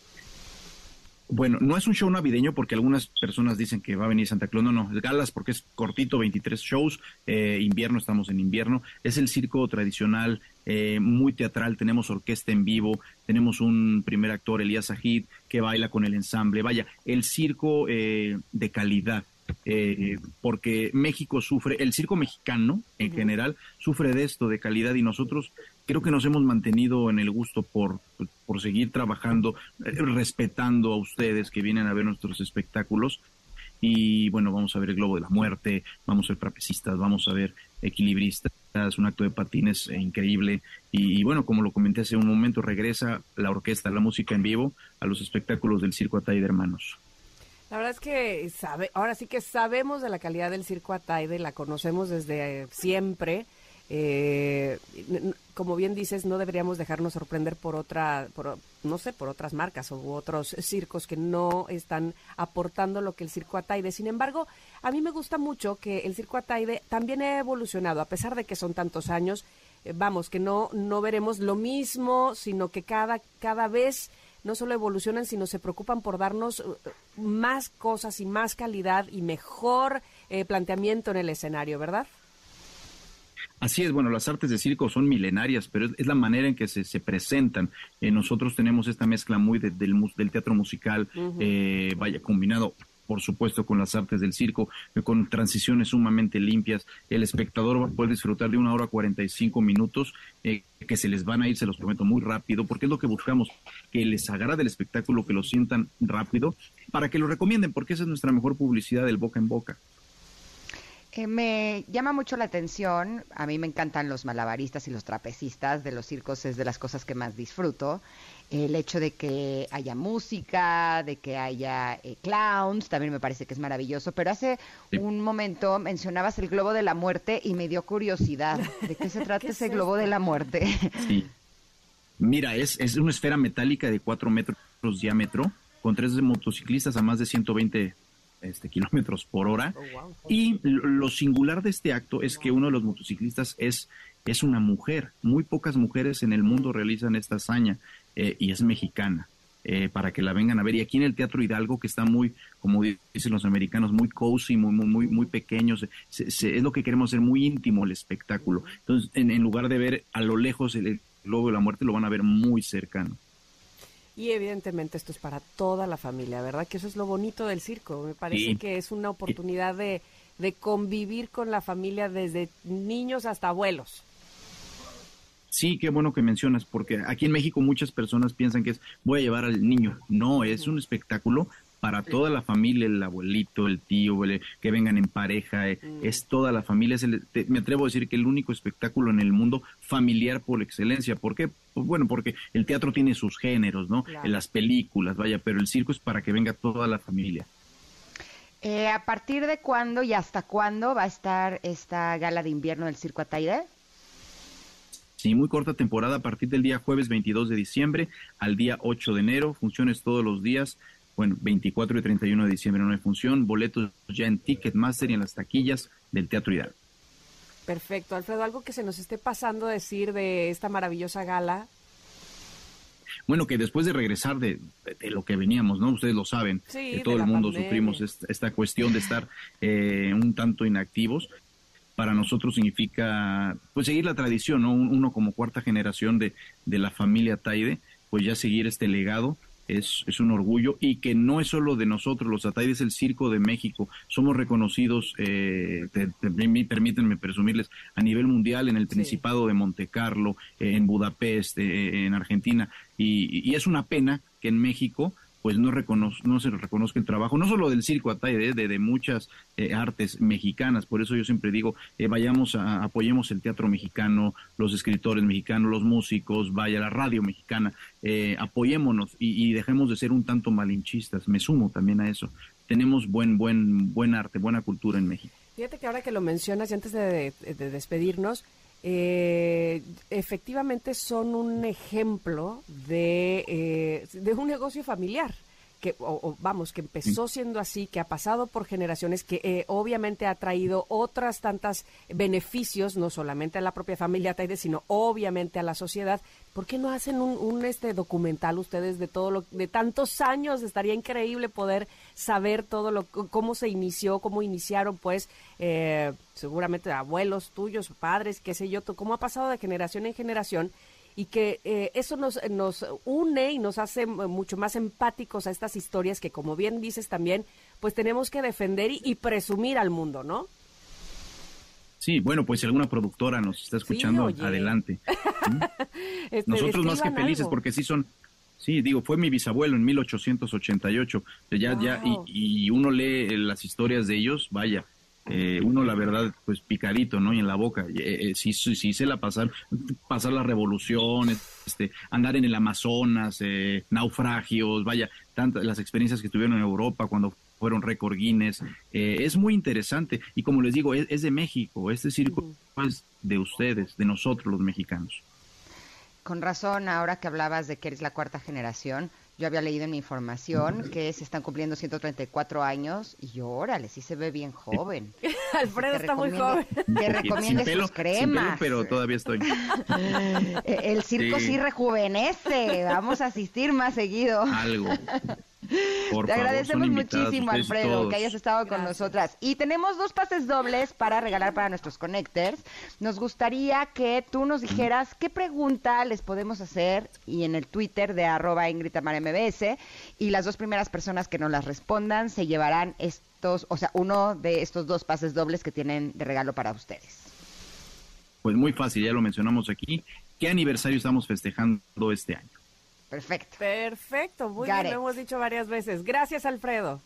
Bueno, no es un show navideño porque algunas personas dicen que va a venir Santa Claus. No, no, galas porque es cortito, 23 shows. Eh, invierno, estamos en invierno. Es el circo tradicional, eh, muy teatral. Tenemos orquesta en vivo. Tenemos un primer actor, Elías Ajid, que baila con el ensamble. Vaya, el circo de calidad eh, porque México sufre, el circo mexicano en general sufre de esto, de calidad, y nosotros creo que nos hemos mantenido en el gusto por, por seguir trabajando, eh, respetando a ustedes que vienen a ver nuestros espectáculos. Y bueno, vamos a ver el Globo de la Muerte, vamos a ver trapecistas, vamos a ver equilibristas, un acto de patines eh, increíble. Y, y, bueno, como lo comenté hace un momento, regresa la orquesta, la música en vivo a los espectáculos del Circo Atay de Hermanos. La verdad es que sabe, ahora sí que sabemos de la calidad del circo Ataide, la conocemos desde siempre. Eh, como bien dices, no deberíamos dejarnos sorprender por otra, por, no sé, por otras marcas u otros circos que no están aportando lo que el circo Ataide. Sin embargo, a mí me gusta mucho que el circo Ataide también ha evolucionado, a pesar de que son tantos años. Eh, vamos, que no, no veremos lo mismo, sino que cada, cada vez no solo evolucionan, sino se preocupan por darnos uh, más cosas y más calidad y mejor eh, planteamiento en el escenario, ¿verdad? Así es, bueno, las artes de circo son milenarias, pero es, la manera en que se, se presentan. Eh, nosotros tenemos esta mezcla muy del, del, teatro musical, eh, vaya, combinado por supuesto, con las artes del circo, con transiciones sumamente limpias. El espectador poder disfrutar de una hora 45 minutos eh, que se les van a ir, se los prometo, muy rápido, porque es lo que buscamos, que les agrade el espectáculo, que lo sientan rápido, para que lo recomienden, porque esa es nuestra mejor publicidad del boca en boca. Eh, me llama mucho la atención, a mí me encantan los malabaristas y los trapecistas, de los circos es de las cosas que más disfruto el hecho de que haya música, de que haya eh, clowns, también me parece que es maravilloso, pero hace un momento mencionabas el globo de la muerte y me dio curiosidad. ¿De qué se trata ese globo de la muerte? Sí. Mira, es, es una esfera metálica de 4 metros de diámetro, con tres motociclistas a más de 120 este, kilómetros por hora. Oh, y lo singular de este acto es que uno de los motociclistas es, es una mujer. Muy pocas mujeres en el mundo realizan esta hazaña. Eh, y es mexicana. Eh, para que la vengan a ver. Y aquí en el Teatro Hidalgo, que está muy, como dicen los americanos, muy cozy, muy, muy, muy pequeño, es lo que queremos hacer, muy íntimo el espectáculo. Entonces, en, lugar de ver a lo lejos el, globo de la muerte, lo van a ver muy cercano. Y evidentemente esto es para toda la familia, ¿verdad? Que eso es lo bonito del circo. Me parece que es una oportunidad de, de convivir con la familia desde niños hasta abuelos. Sí, qué bueno que mencionas, porque aquí en México muchas personas piensan que es voy a llevar al niño. No, es un espectáculo para toda la familia, el abuelito, el tío, que vengan en pareja, eh, mm. es toda la familia. Es me atrevo a decir que el único espectáculo en el mundo familiar por excelencia. ¿Por qué? Pues bueno, porque el teatro tiene sus géneros, ¿no? En las películas, vaya, pero el circo es para que venga toda la familia. Eh, ¿A partir de cuándo y hasta cuándo va a estar esta gala de invierno del Circo Ataide? Sí, muy corta temporada a partir del día jueves 22 de diciembre al día 8 de enero, funciones todos los días. Bueno, 24 y 31 de diciembre no hay función, boletos ya en Ticketmaster y en las taquillas del Teatro Hidalgo. Perfecto, Alfredo, algo que se nos esté pasando a decir de esta maravillosa gala. Bueno, que después de regresar de, de, lo que veníamos, ¿no? Ustedes lo saben, Sí, que todo el mundo pandemia. sufrimos esta, esta cuestión de estar eh, un tanto inactivos. Para nosotros significa, pues, seguir la tradición, ¿no? Un- Uno como cuarta generación de, de la familia Taide, pues ya seguir este legado es, es un orgullo y que no es solo de nosotros, los Ataide es el circo de México. Somos reconocidos, eh, te- te- permí- permítanme presumirles, a nivel mundial en el Sí. Principado de Monte Carlo, eh, en Budapest, eh, en Argentina. Y, y es una pena que en México pues no, recono- no se reconozca el trabajo, no solo del circo Ataide, de, de muchas eh, artes mexicanas. Por eso yo siempre digo, eh, vayamos a, apoyemos el teatro mexicano, los escritores mexicanos, los músicos, vaya la radio mexicana, eh, apoyémonos y, y dejemos de ser un tanto malinchistas. Me sumo también a eso. Tenemos buen, buen, buen arte, buena cultura en México. Fíjate que ahora que lo mencionas y antes de despedirnos, eh, efectivamente son un ejemplo de, eh, de un negocio familiar. Que, o- o, vamos, que empezó siendo así, que ha pasado por generaciones, que eh, obviamente ha traído otras tantas beneficios, no solamente a la propia familia Taide, sino obviamente a la sociedad. ¿Por qué no hacen un, un, este documental ustedes de todo lo de tantos años? Estaría increíble poder saber todo lo cómo se inició, cómo iniciaron, pues eh, seguramente abuelos tuyos, padres, qué sé yo, cómo ha pasado de generación en generación y que eh, eso nos, nos une y nos hace mucho más empáticos a estas historias que, como bien dices también, pues tenemos que defender y, y presumir al mundo, ¿no? Sí, bueno, pues si alguna productora nos está escuchando, adelante. Este, Nosotros más que felices algo. porque sí son, sí, digo, fue mi bisabuelo en 1888, ya, ya, Wow. y, y uno lee eh, las historias de ellos, vaya, eh, uno la verdad, pues picadito, ¿no? Y en la boca, eh, eh, sí, sí, sí se la pasar, pasar las revoluciones, este, andar en el Amazonas, eh, naufragios, vaya, tantas las experiencias que tuvieron en Europa cuando fueron récord Guinness, eh, es muy interesante, y como les digo, es, es de México, este circo es de ustedes, de nosotros los mexicanos. Con razón, ahora que hablabas de que eres la cuarta generación, yo había leído en mi información que se están cumpliendo 134 años y yo, órale, sí se ve bien joven. Alfredo está muy recomiendo- joven. Te pelo, sus sin pelo, cremas. pero todavía estoy. Eh, El circo Sí. sí rejuvenece. Vamos a asistir más seguido. Algo. Por Te favor, agradecemos muchísimo, Alfredo, todos. que hayas estado con nosotras. Y tenemos dos pases dobles para regalar para nuestros connectors. Nos gustaría que tú nos dijeras qué pregunta les podemos hacer y en el Twitter de arroba Ingrid MBS. Y las dos primeras personas que nos las respondan se llevarán estos, o sea, uno de estos dos pases dobles que tienen de regalo para ustedes. Pues muy fácil, ya lo mencionamos aquí. ¿Qué aniversario estamos festejando este año? Perfecto. Perfecto, muy Got bien, it. lo hemos dicho varias veces. Gracias, Alfredo.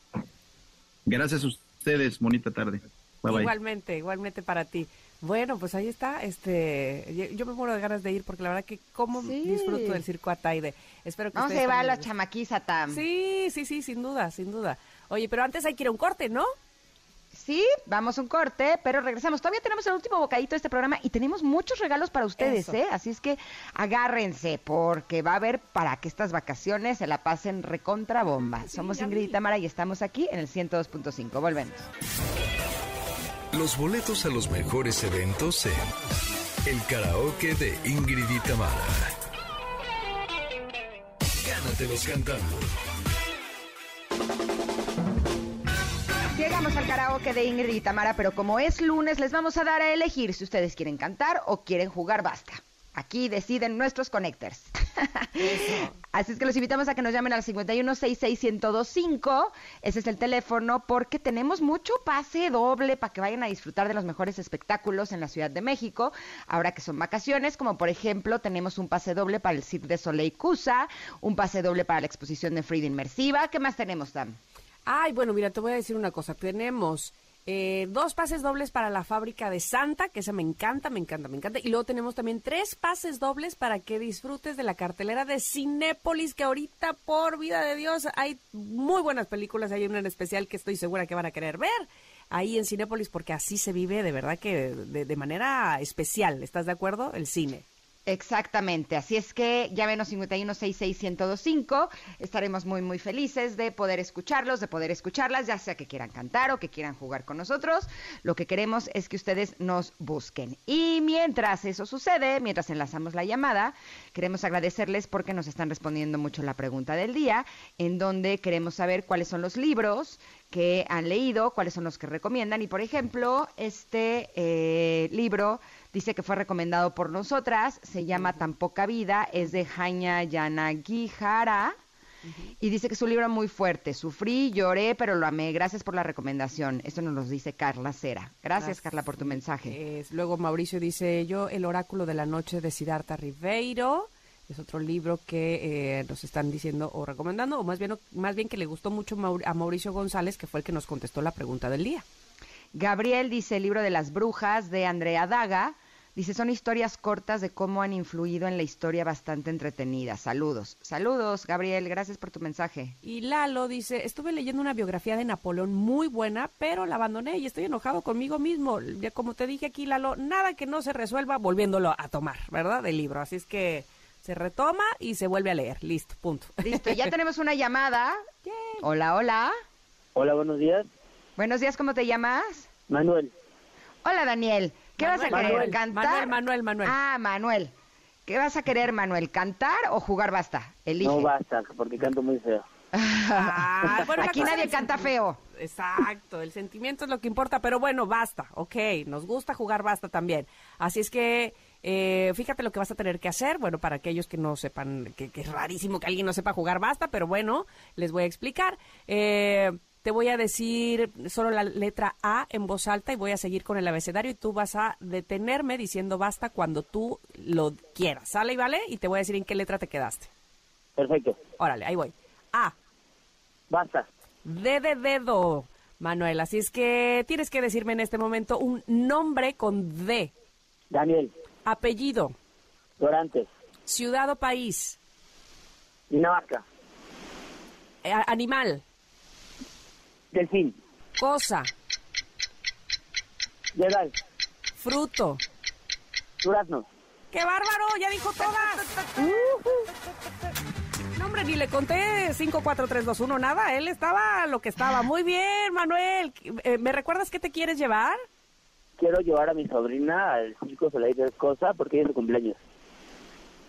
Gracias a ustedes, bonita tarde. Bye bye. Igualmente, igualmente para ti. Bueno, pues ahí está. Este, yo- me muero de ganas de ir porque la verdad que cómo Sí. disfruto del circo Ataide. Espero que Vamos a llevar a también la les- chamaquiza, Tam. Sí, sí, sí, sin duda, sin duda. Oye, pero antes hay que ir a un corte, ¿no? Sí, vamos a un corte, pero regresamos. Todavía tenemos el último bocadito de este programa y tenemos muchos regalos para ustedes, Eso. ¿eh? Así es que agárrense, porque va a haber para que estas vacaciones se la pasen recontra bomba. Somos Ingrid y. Tamara y estamos aquí en el 102.5. Volvemos. Los boletos a los mejores eventos en el karaoke de Ingrid y Tamara. Gánatelos cantando. Al karaoke de Ingrid y Tamara, pero como es lunes, les vamos a dar a elegir si ustedes quieren cantar o quieren jugar basta. Aquí deciden nuestros connectors. Así es que los invitamos a que nos llamen al 5166125. Ese es el teléfono porque tenemos mucho pase doble para que vayan a disfrutar de los mejores espectáculos en la Ciudad de México. Ahora que son vacaciones, como por ejemplo, tenemos un pase doble para el Cirque de Soleil Cusa, un pase doble para la exposición de Frida Inmersiva. ¿Qué más tenemos, Tam? Ay, bueno, mira, te voy a decir una cosa. Tenemos eh, dos pases dobles para la fábrica de Santa, que esa me encanta, me encanta, me encanta. Y luego tenemos también tres pases dobles para que disfrutes de la cartelera de Cinépolis, que ahorita, por vida de Dios, hay muy buenas películas. Hay una en especial que estoy segura que van a querer ver ahí en Cinépolis, porque así se vive de verdad que de, de manera especial. ¿Estás de acuerdo? El cine. Exactamente, así es que llámenos 5166125, estaremos muy muy felices de poder escucharlos, de poder escucharlas, ya sea que quieran cantar o que quieran jugar con nosotros, lo que queremos es que ustedes nos busquen. Y mientras eso sucede, mientras enlazamos la llamada, queremos agradecerles porque nos están respondiendo mucho la pregunta del día, en donde queremos saber cuáles son los libros que han leído, cuáles son los que recomiendan. Y por ejemplo, este eh, libro Dice que fue recomendado por nosotras, se llama Tan poca vida, es de Hanya Yanagihara. Y dice que es un libro muy fuerte. Sufrí, lloré, pero lo amé. Gracias por la recomendación. Esto nos lo dice Carla Cera. Gracias, Carla, por tu mensaje. luego Mauricio dice, yo, El oráculo de la noche de Siddhartha Ribeiro. Es otro libro que eh, nos están diciendo o recomendando, o más bien, más bien que le gustó mucho a Mauricio González, que fue el que nos contestó la pregunta del día. Gabriel dice el libro de las brujas de Andrea Daga. Dice, son historias cortas de cómo han influido en la historia bastante entretenida. Saludos. Saludos, Gabriel. Gracias por tu mensaje. Y Lalo dice, estuve leyendo una biografía de Napoleón muy buena, pero la abandoné y estoy enojado conmigo mismo. Ya como te dije aquí, Lalo, nada que no se resuelva volviéndolo a tomar, ¿verdad? Del libro. Así es que se retoma y se vuelve a leer. Listo, punto. Listo, ya tenemos una llamada. Hola, hola. Hola, buenos días. Buenos días, ¿cómo te llamas? Manuel. Hola, Daniel. ¿Qué vas a querer? ¿Cantar? Manuel, Manuel, Manuel. Ah, Manuel. ¿Qué vas a querer, Manuel? ¿Cantar o jugar basta? Elige. No basta, porque canto muy feo. Ah, Aquí nadie canta feo. Exacto, el sentimiento es lo que importa, pero bueno, basta, ok, nos gusta jugar basta también. Así es que eh, fíjate lo que vas a tener que hacer, bueno, para aquellos que no sepan, que, que, es rarísimo que alguien no sepa jugar basta, pero bueno, les voy a explicar. Eh, te voy a decir solo la letra A en voz alta y voy a seguir con el abecedario y tú vas a detenerme diciendo basta cuando tú lo quieras. ¿Sale y vale? Y te voy a decir en qué letra te quedaste. Perfecto. Órale, ahí voy. A. Basta. D de dedo, Manuel. Así es que tienes que decirme en este momento un nombre con D. Daniel. Apellido. Dorantes. Ciudad o país. Dinamarca. Eh, animal. Delfín. Cosa. Yedal. Fruto. Durazno. ¡Qué bárbaro! ¡Ya dijo todas! No, hombre, ni le conté 5, 4, 3, 2, 1, nada. Él estaba lo que estaba. Muy bien, Manuel. Eh, ¿Me recuerdas qué te quieres llevar? Quiero llevar a mi sobrina al Circo Soleil de Cosa porque es su cumpleaños.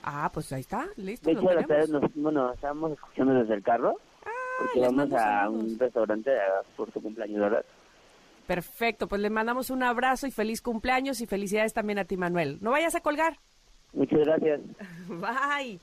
Ah, pues ahí está, listo. De hecho, nos, bueno, estábamos escuchando desde el carro porque vamos a un restaurante por su cumpleaños, ¿verdad? Perfecto, pues le mandamos un abrazo y feliz cumpleaños y felicidades también a ti, Manuel. No vayas a colgar. Muchas gracias. Bye.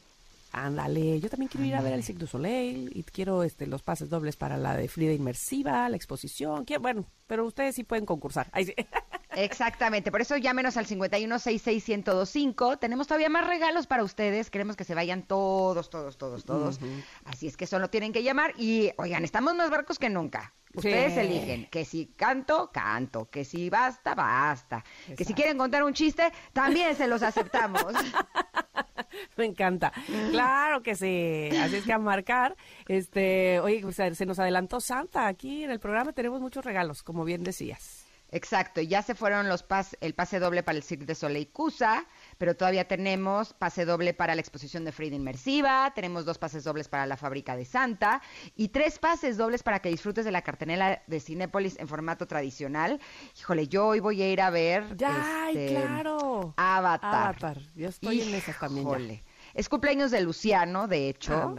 Ándale, yo también quiero ir a ver el Cirque du Soleil y quiero este los pases dobles para la de Frida Inmersiva, la exposición. Quiero, bueno, pero ustedes sí pueden concursar. Ahí sí. Exactamente, por eso llámenos al 5166125. Tenemos todavía más regalos para ustedes. Queremos que se vayan todos, todos, todos, todos. Así es que solo tienen que llamar y, oigan, estamos más barcos que nunca. Ustedes eligen que si canto, canto, que si basta, basta, que si quieren contar un chiste, también se los aceptamos. Me encanta. Claro que sí. Así es que a marcar. Este, oye, se nos adelantó Santa aquí en el programa. Tenemos muchos regalos, como bien decías. Exacto, ya se fueron los pas, el pase doble para el Cirque de Soleil Cusa, pero todavía tenemos pase doble para la exposición de Frida Inmersiva, tenemos dos pases dobles para la Fábrica de Santa y tres pases dobles para que disfrutes de la cartenela de Cinépolis en formato tradicional. Híjole, yo hoy voy a ir a ver ya, este, claro. Avatar. Avatar. Yo estoy en esas también. Es cumpleaños de Luciano, de hecho.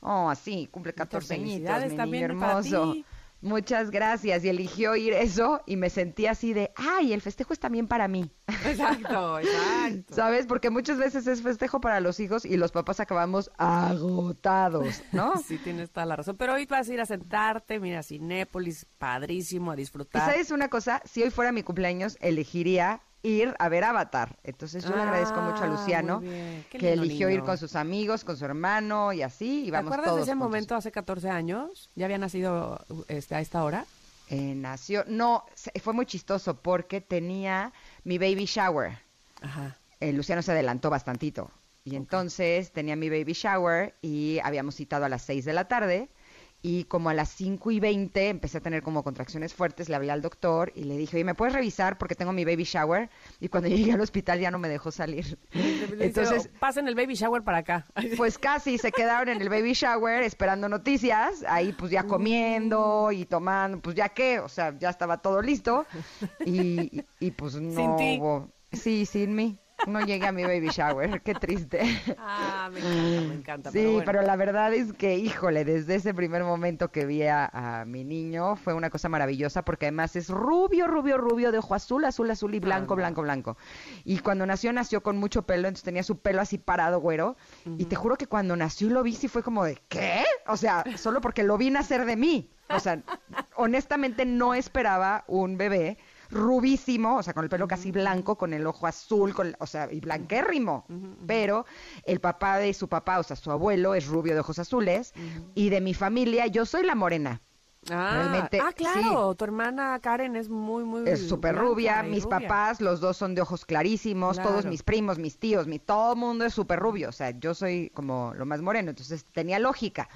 Oh, así, cumple 14 añitos, mi niño hermoso. Muchas gracias. Y eligió ir eso y me sentí así de, ay, el festejo es también para mí. Exacto, exacto. ¿Sabes? Porque muchas veces es festejo para los hijos y los papás acabamos agotados, ¿no? Sí, tienes toda la razón. Pero hoy vas a ir a sentarte, mira, Cinépolis, padrísimo, a disfrutar. ¿Y sabes una cosa? Si hoy fuera mi cumpleaños, elegiría ir a ver Avatar. Entonces yo le agradezco mucho a ah, Luciano que eligió ir con sus amigos, con su hermano y así y vamos ¿Te acuerdas de ese momento hace 14 años? ¿Ya había nacido este, a esta hora? Eh, nació, no, fue muy chistoso porque tenía mi baby shower. Ajá. Eh, Luciano se adelantó bastantito y entonces tenía mi baby shower y habíamos citado a las 6 de la tarde y como a las 5 y 20 empecé a tener como contracciones fuertes, le hablé al doctor y le dije, oye, ¿me puedes revisar porque tengo mi baby shower? Y cuando llegué al hospital ya no me dejó salir. Entonces, pasen el baby shower para acá. Pues casi se quedaron en el baby shower esperando noticias, ahí pues ya comiendo y tomando, pues ya qué, o sea, ya estaba todo listo y, y pues no hubo... Sí, sin mí no llegué a mi baby shower, qué triste. Ah, me encanta, me encanta. Sí, pero, la verdad es que, híjole, desde ese primer momento que vi a, mi niño fue una cosa maravillosa porque además es rubio, rubio, rubio, de ojo azul, azul, azul y blanco, blanco, blanco. Y cuando nació, nació con mucho pelo, entonces tenía su pelo así parado, güero. Y te juro que cuando nació y lo vi, sí fue como de, ¿qué? O sea, solo porque lo vi nacer de mí. O sea, honestamente no esperaba un bebé rubísimo, o sea, con el pelo casi blanco, con el ojo azul, con, o sea, y blanquérrimo. Pero el papá de su papá, o sea, su abuelo es rubio de ojos azules, y de mi familia yo soy la morena. Ah, ah claro, tu hermana Karen es muy, muy... Es súper rubia, mis papás, los dos son de ojos clarísimos, todos mis primos, mis tíos, mi, todo el mundo es súper rubio, o sea, yo soy como lo más moreno, entonces tenía lógica,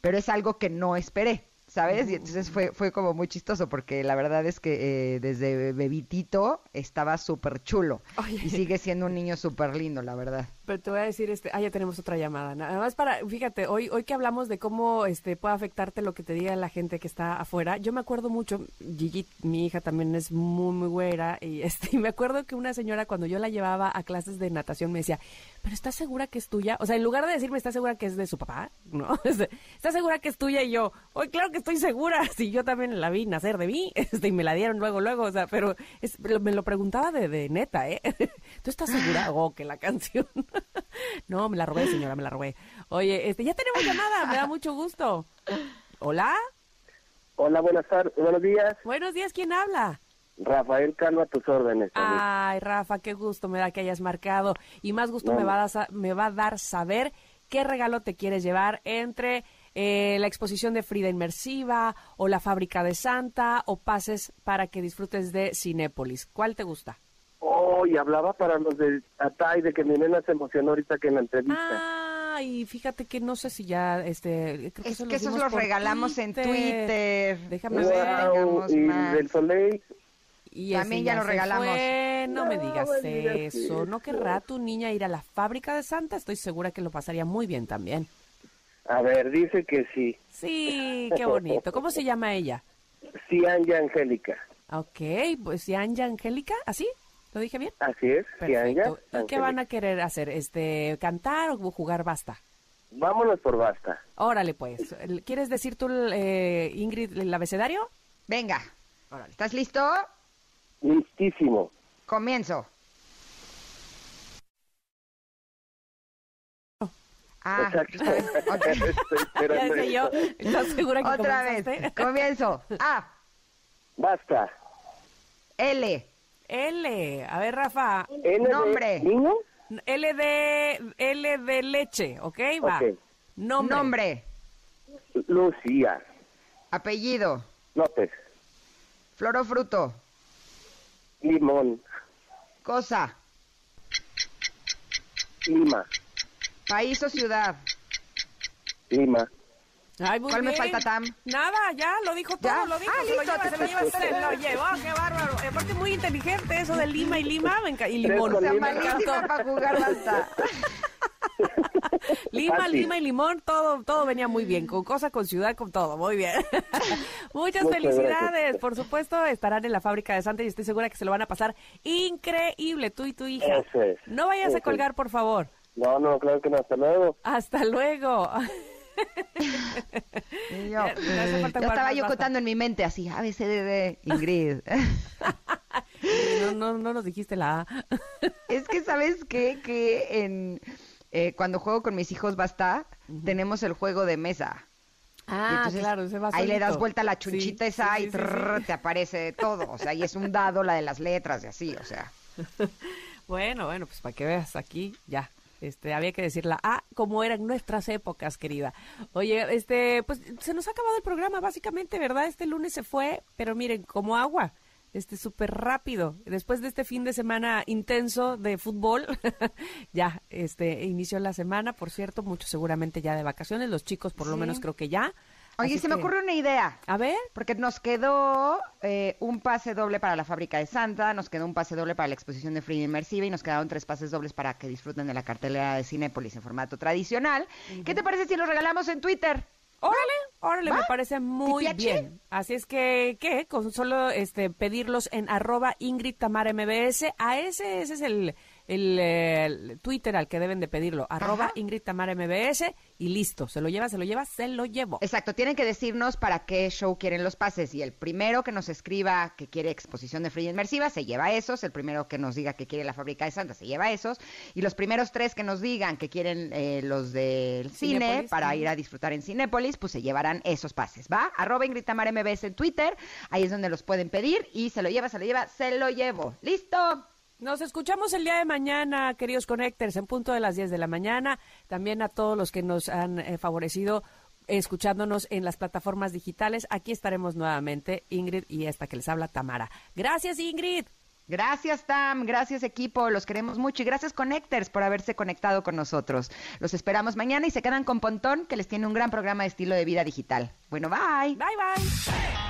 pero es algo que no esperé. ¿Sabes? Y entonces fue, fue como muy chistoso porque la verdad es que eh, desde bebitito estaba súper chulo y sigue siendo un niño súper lindo, la verdad. Pero te voy a decir, este, ah, ya tenemos otra llamada. Nada más para, fíjate, hoy, hoy que hablamos de cómo este puede afectarte lo que te diga la gente que está afuera, yo me acuerdo mucho, Gigi, mi hija también es muy, muy güera, y este, y me acuerdo que una señora cuando yo la llevaba a clases de natación me decía, pero ¿estás segura que es tuya? O sea, en lugar de decirme, ¿estás segura que es de su papá? ¿No? ¿Estás segura que es tuya? Y yo, hoy claro que estoy segura, si yo también la vi nacer de mí, este, y me la dieron luego, luego, o sea, pero me lo preguntaba de, de neta, ¿eh? ¿Tú estás segura? Oh, que la canción. no, me la robé, señora, me la robé. Oye, este, ya tenemos llamada, me da mucho gusto. ¿Hola? Hola, buenas tardes, buenos días. Buenos días, ¿quién habla? Rafael Cano a tus órdenes. Ay, Rafa, qué gusto me da que hayas marcado y más gusto me, va a, me va a dar saber qué regalo te quieres llevar entre eh, la exposición de Frida Inmersiva o la fábrica de Santa o pases para que disfrutes de Cinépolis. ¿Cuál te gusta? Oh, y hablaba para los de Atay de que mi nena se emocionó ahorita que en la entrevista. Ah, y fíjate que no sé si ya, este... es que esos los regalamos en Twitter. Déjame ver. y del Soleil. Y También ya, lo regalamos. No, me digas eso. ¿No querrá tu niña ir a la fábrica de Santa? Estoy segura que lo pasaría muy bien también. A ver, dice que sí. Sí, qué bonito. ¿Cómo se llama ella? Cianya Angélica. Ok, pues Cianya Angélica, ¿así? ¿Lo dije bien? Así es, Perfecto. ¿Y qué van a querer hacer? Este, ¿Cantar o jugar basta? Vámonos por basta. Órale, pues. ¿Quieres decir tú, eh, Ingrid, el abecedario? Venga. Órale. ¿Estás listo? Listísimo. Comienzo. Ah, ya sé yo. ¿Estás segura que Otra vez. Comienzo. A. Basta. L. L. A ver, Rafa. L Nombre. ¿Niño? L de, L de leche, ¿ok? Va. Nombre. Nombre. Lucía. Apellido. López. Flor o fruto. Limón. Cosa. Lima. País o ciudad. Lima. ¿Cuál me falta, Tam? Nada, ya, lo dijo todo, lo dijo. Ah, listo, se lo lleva, se lo llevó, qué bárbaro. Aparte, muy inteligente eso de Lima y Lima y limón. O sea, malísima para jugar basta. Lima, Lima y limón, todo, todo venía muy bien, con cosa, con ciudad, con todo, muy bien. Muchas, felicidades, por supuesto, estarán en la fábrica de Santa y estoy segura que se lo van a pasar increíble, tú y tu hija. No vayas a colgar, por favor. No, no, claro que no, hasta luego. Hasta luego. yo, estaba yo contando en mi mente así, ABCDD, Ingrid. no, no, no nos dijiste la A. es que, ¿sabes qué? Que en eh, cuando juego con mis hijos basta, tenemos el juego de mesa. Ah, claro, se va Ahí le das vuelta a la chunchita esa y te aparece todo. O sea, y es un dado la de las letras y así, o sea. bueno, bueno, pues para que veas aquí, ya. Este, había que decir la A como eran nuestras épocas, querida. Oye, este, pues se nos ha acabado el programa, básicamente, ¿verdad? Este lunes se fue, pero miren, como agua este súper rápido. Después de este fin de semana intenso de fútbol, ya este inició la semana, por cierto, muchos seguramente ya de vacaciones, los chicos por lo menos creo que ya. Oye, Así se me ocurre una idea. A ver. Porque nos quedó eh, un pase doble para la fábrica de Santa, nos quedó un pase doble para la exposición de Free Inmersiva y nos quedaron tres pases dobles para que disfruten de la cartelera de Cinépolis en formato tradicional. ¿Qué te parece si los regalamos en Twitter? Órale, órale, ¿Va? me parece muy ¿Tipiache? bien. Así es que, ¿qué? Con solo este pedirlos en arroba Ingrid Tamara MBS. A ese, ese es el, el, eh, el Twitter al que deben de pedirlo. Arroba. Ingrid Tamara MBS y listo. Se lo lleva, se lo lleva, se lo llevo. Exacto, tienen que decirnos para qué show quieren los pases. Y el primero que nos escriba que quiere exposición de Free Inmersiva se lleva esos. El primero que nos diga que quiere la fábrica de Santa se lleva esos. Y los primeros tres que nos digan que quieren eh, los del cine Cinépolis, para ir a disfrutar en Cinépolis, pues se llevarán esos pases, ¿va? Arroba Ingrid Tamara MBS en Twitter. Ahí es donde los pueden pedir. Y se lo lleva, se lo lleva, se lo llevo. ¡Listo! Nos escuchamos el día de mañana, queridos Connectors, en punto de las 10 de la mañana. También a todos los que nos han eh, favorecido escuchándonos en las plataformas digitales. Aquí estaremos nuevamente, Ingrid y esta que les habla Tamara. Gracias, Ingrid. Gracias, Tam. Gracias, equipo. Los queremos mucho. Y gracias, Connectors, por haberse conectado con nosotros. Los esperamos mañana y se quedan con Pontón, que les tiene un gran programa de estilo de vida digital. Bueno, bye. Bye, bye.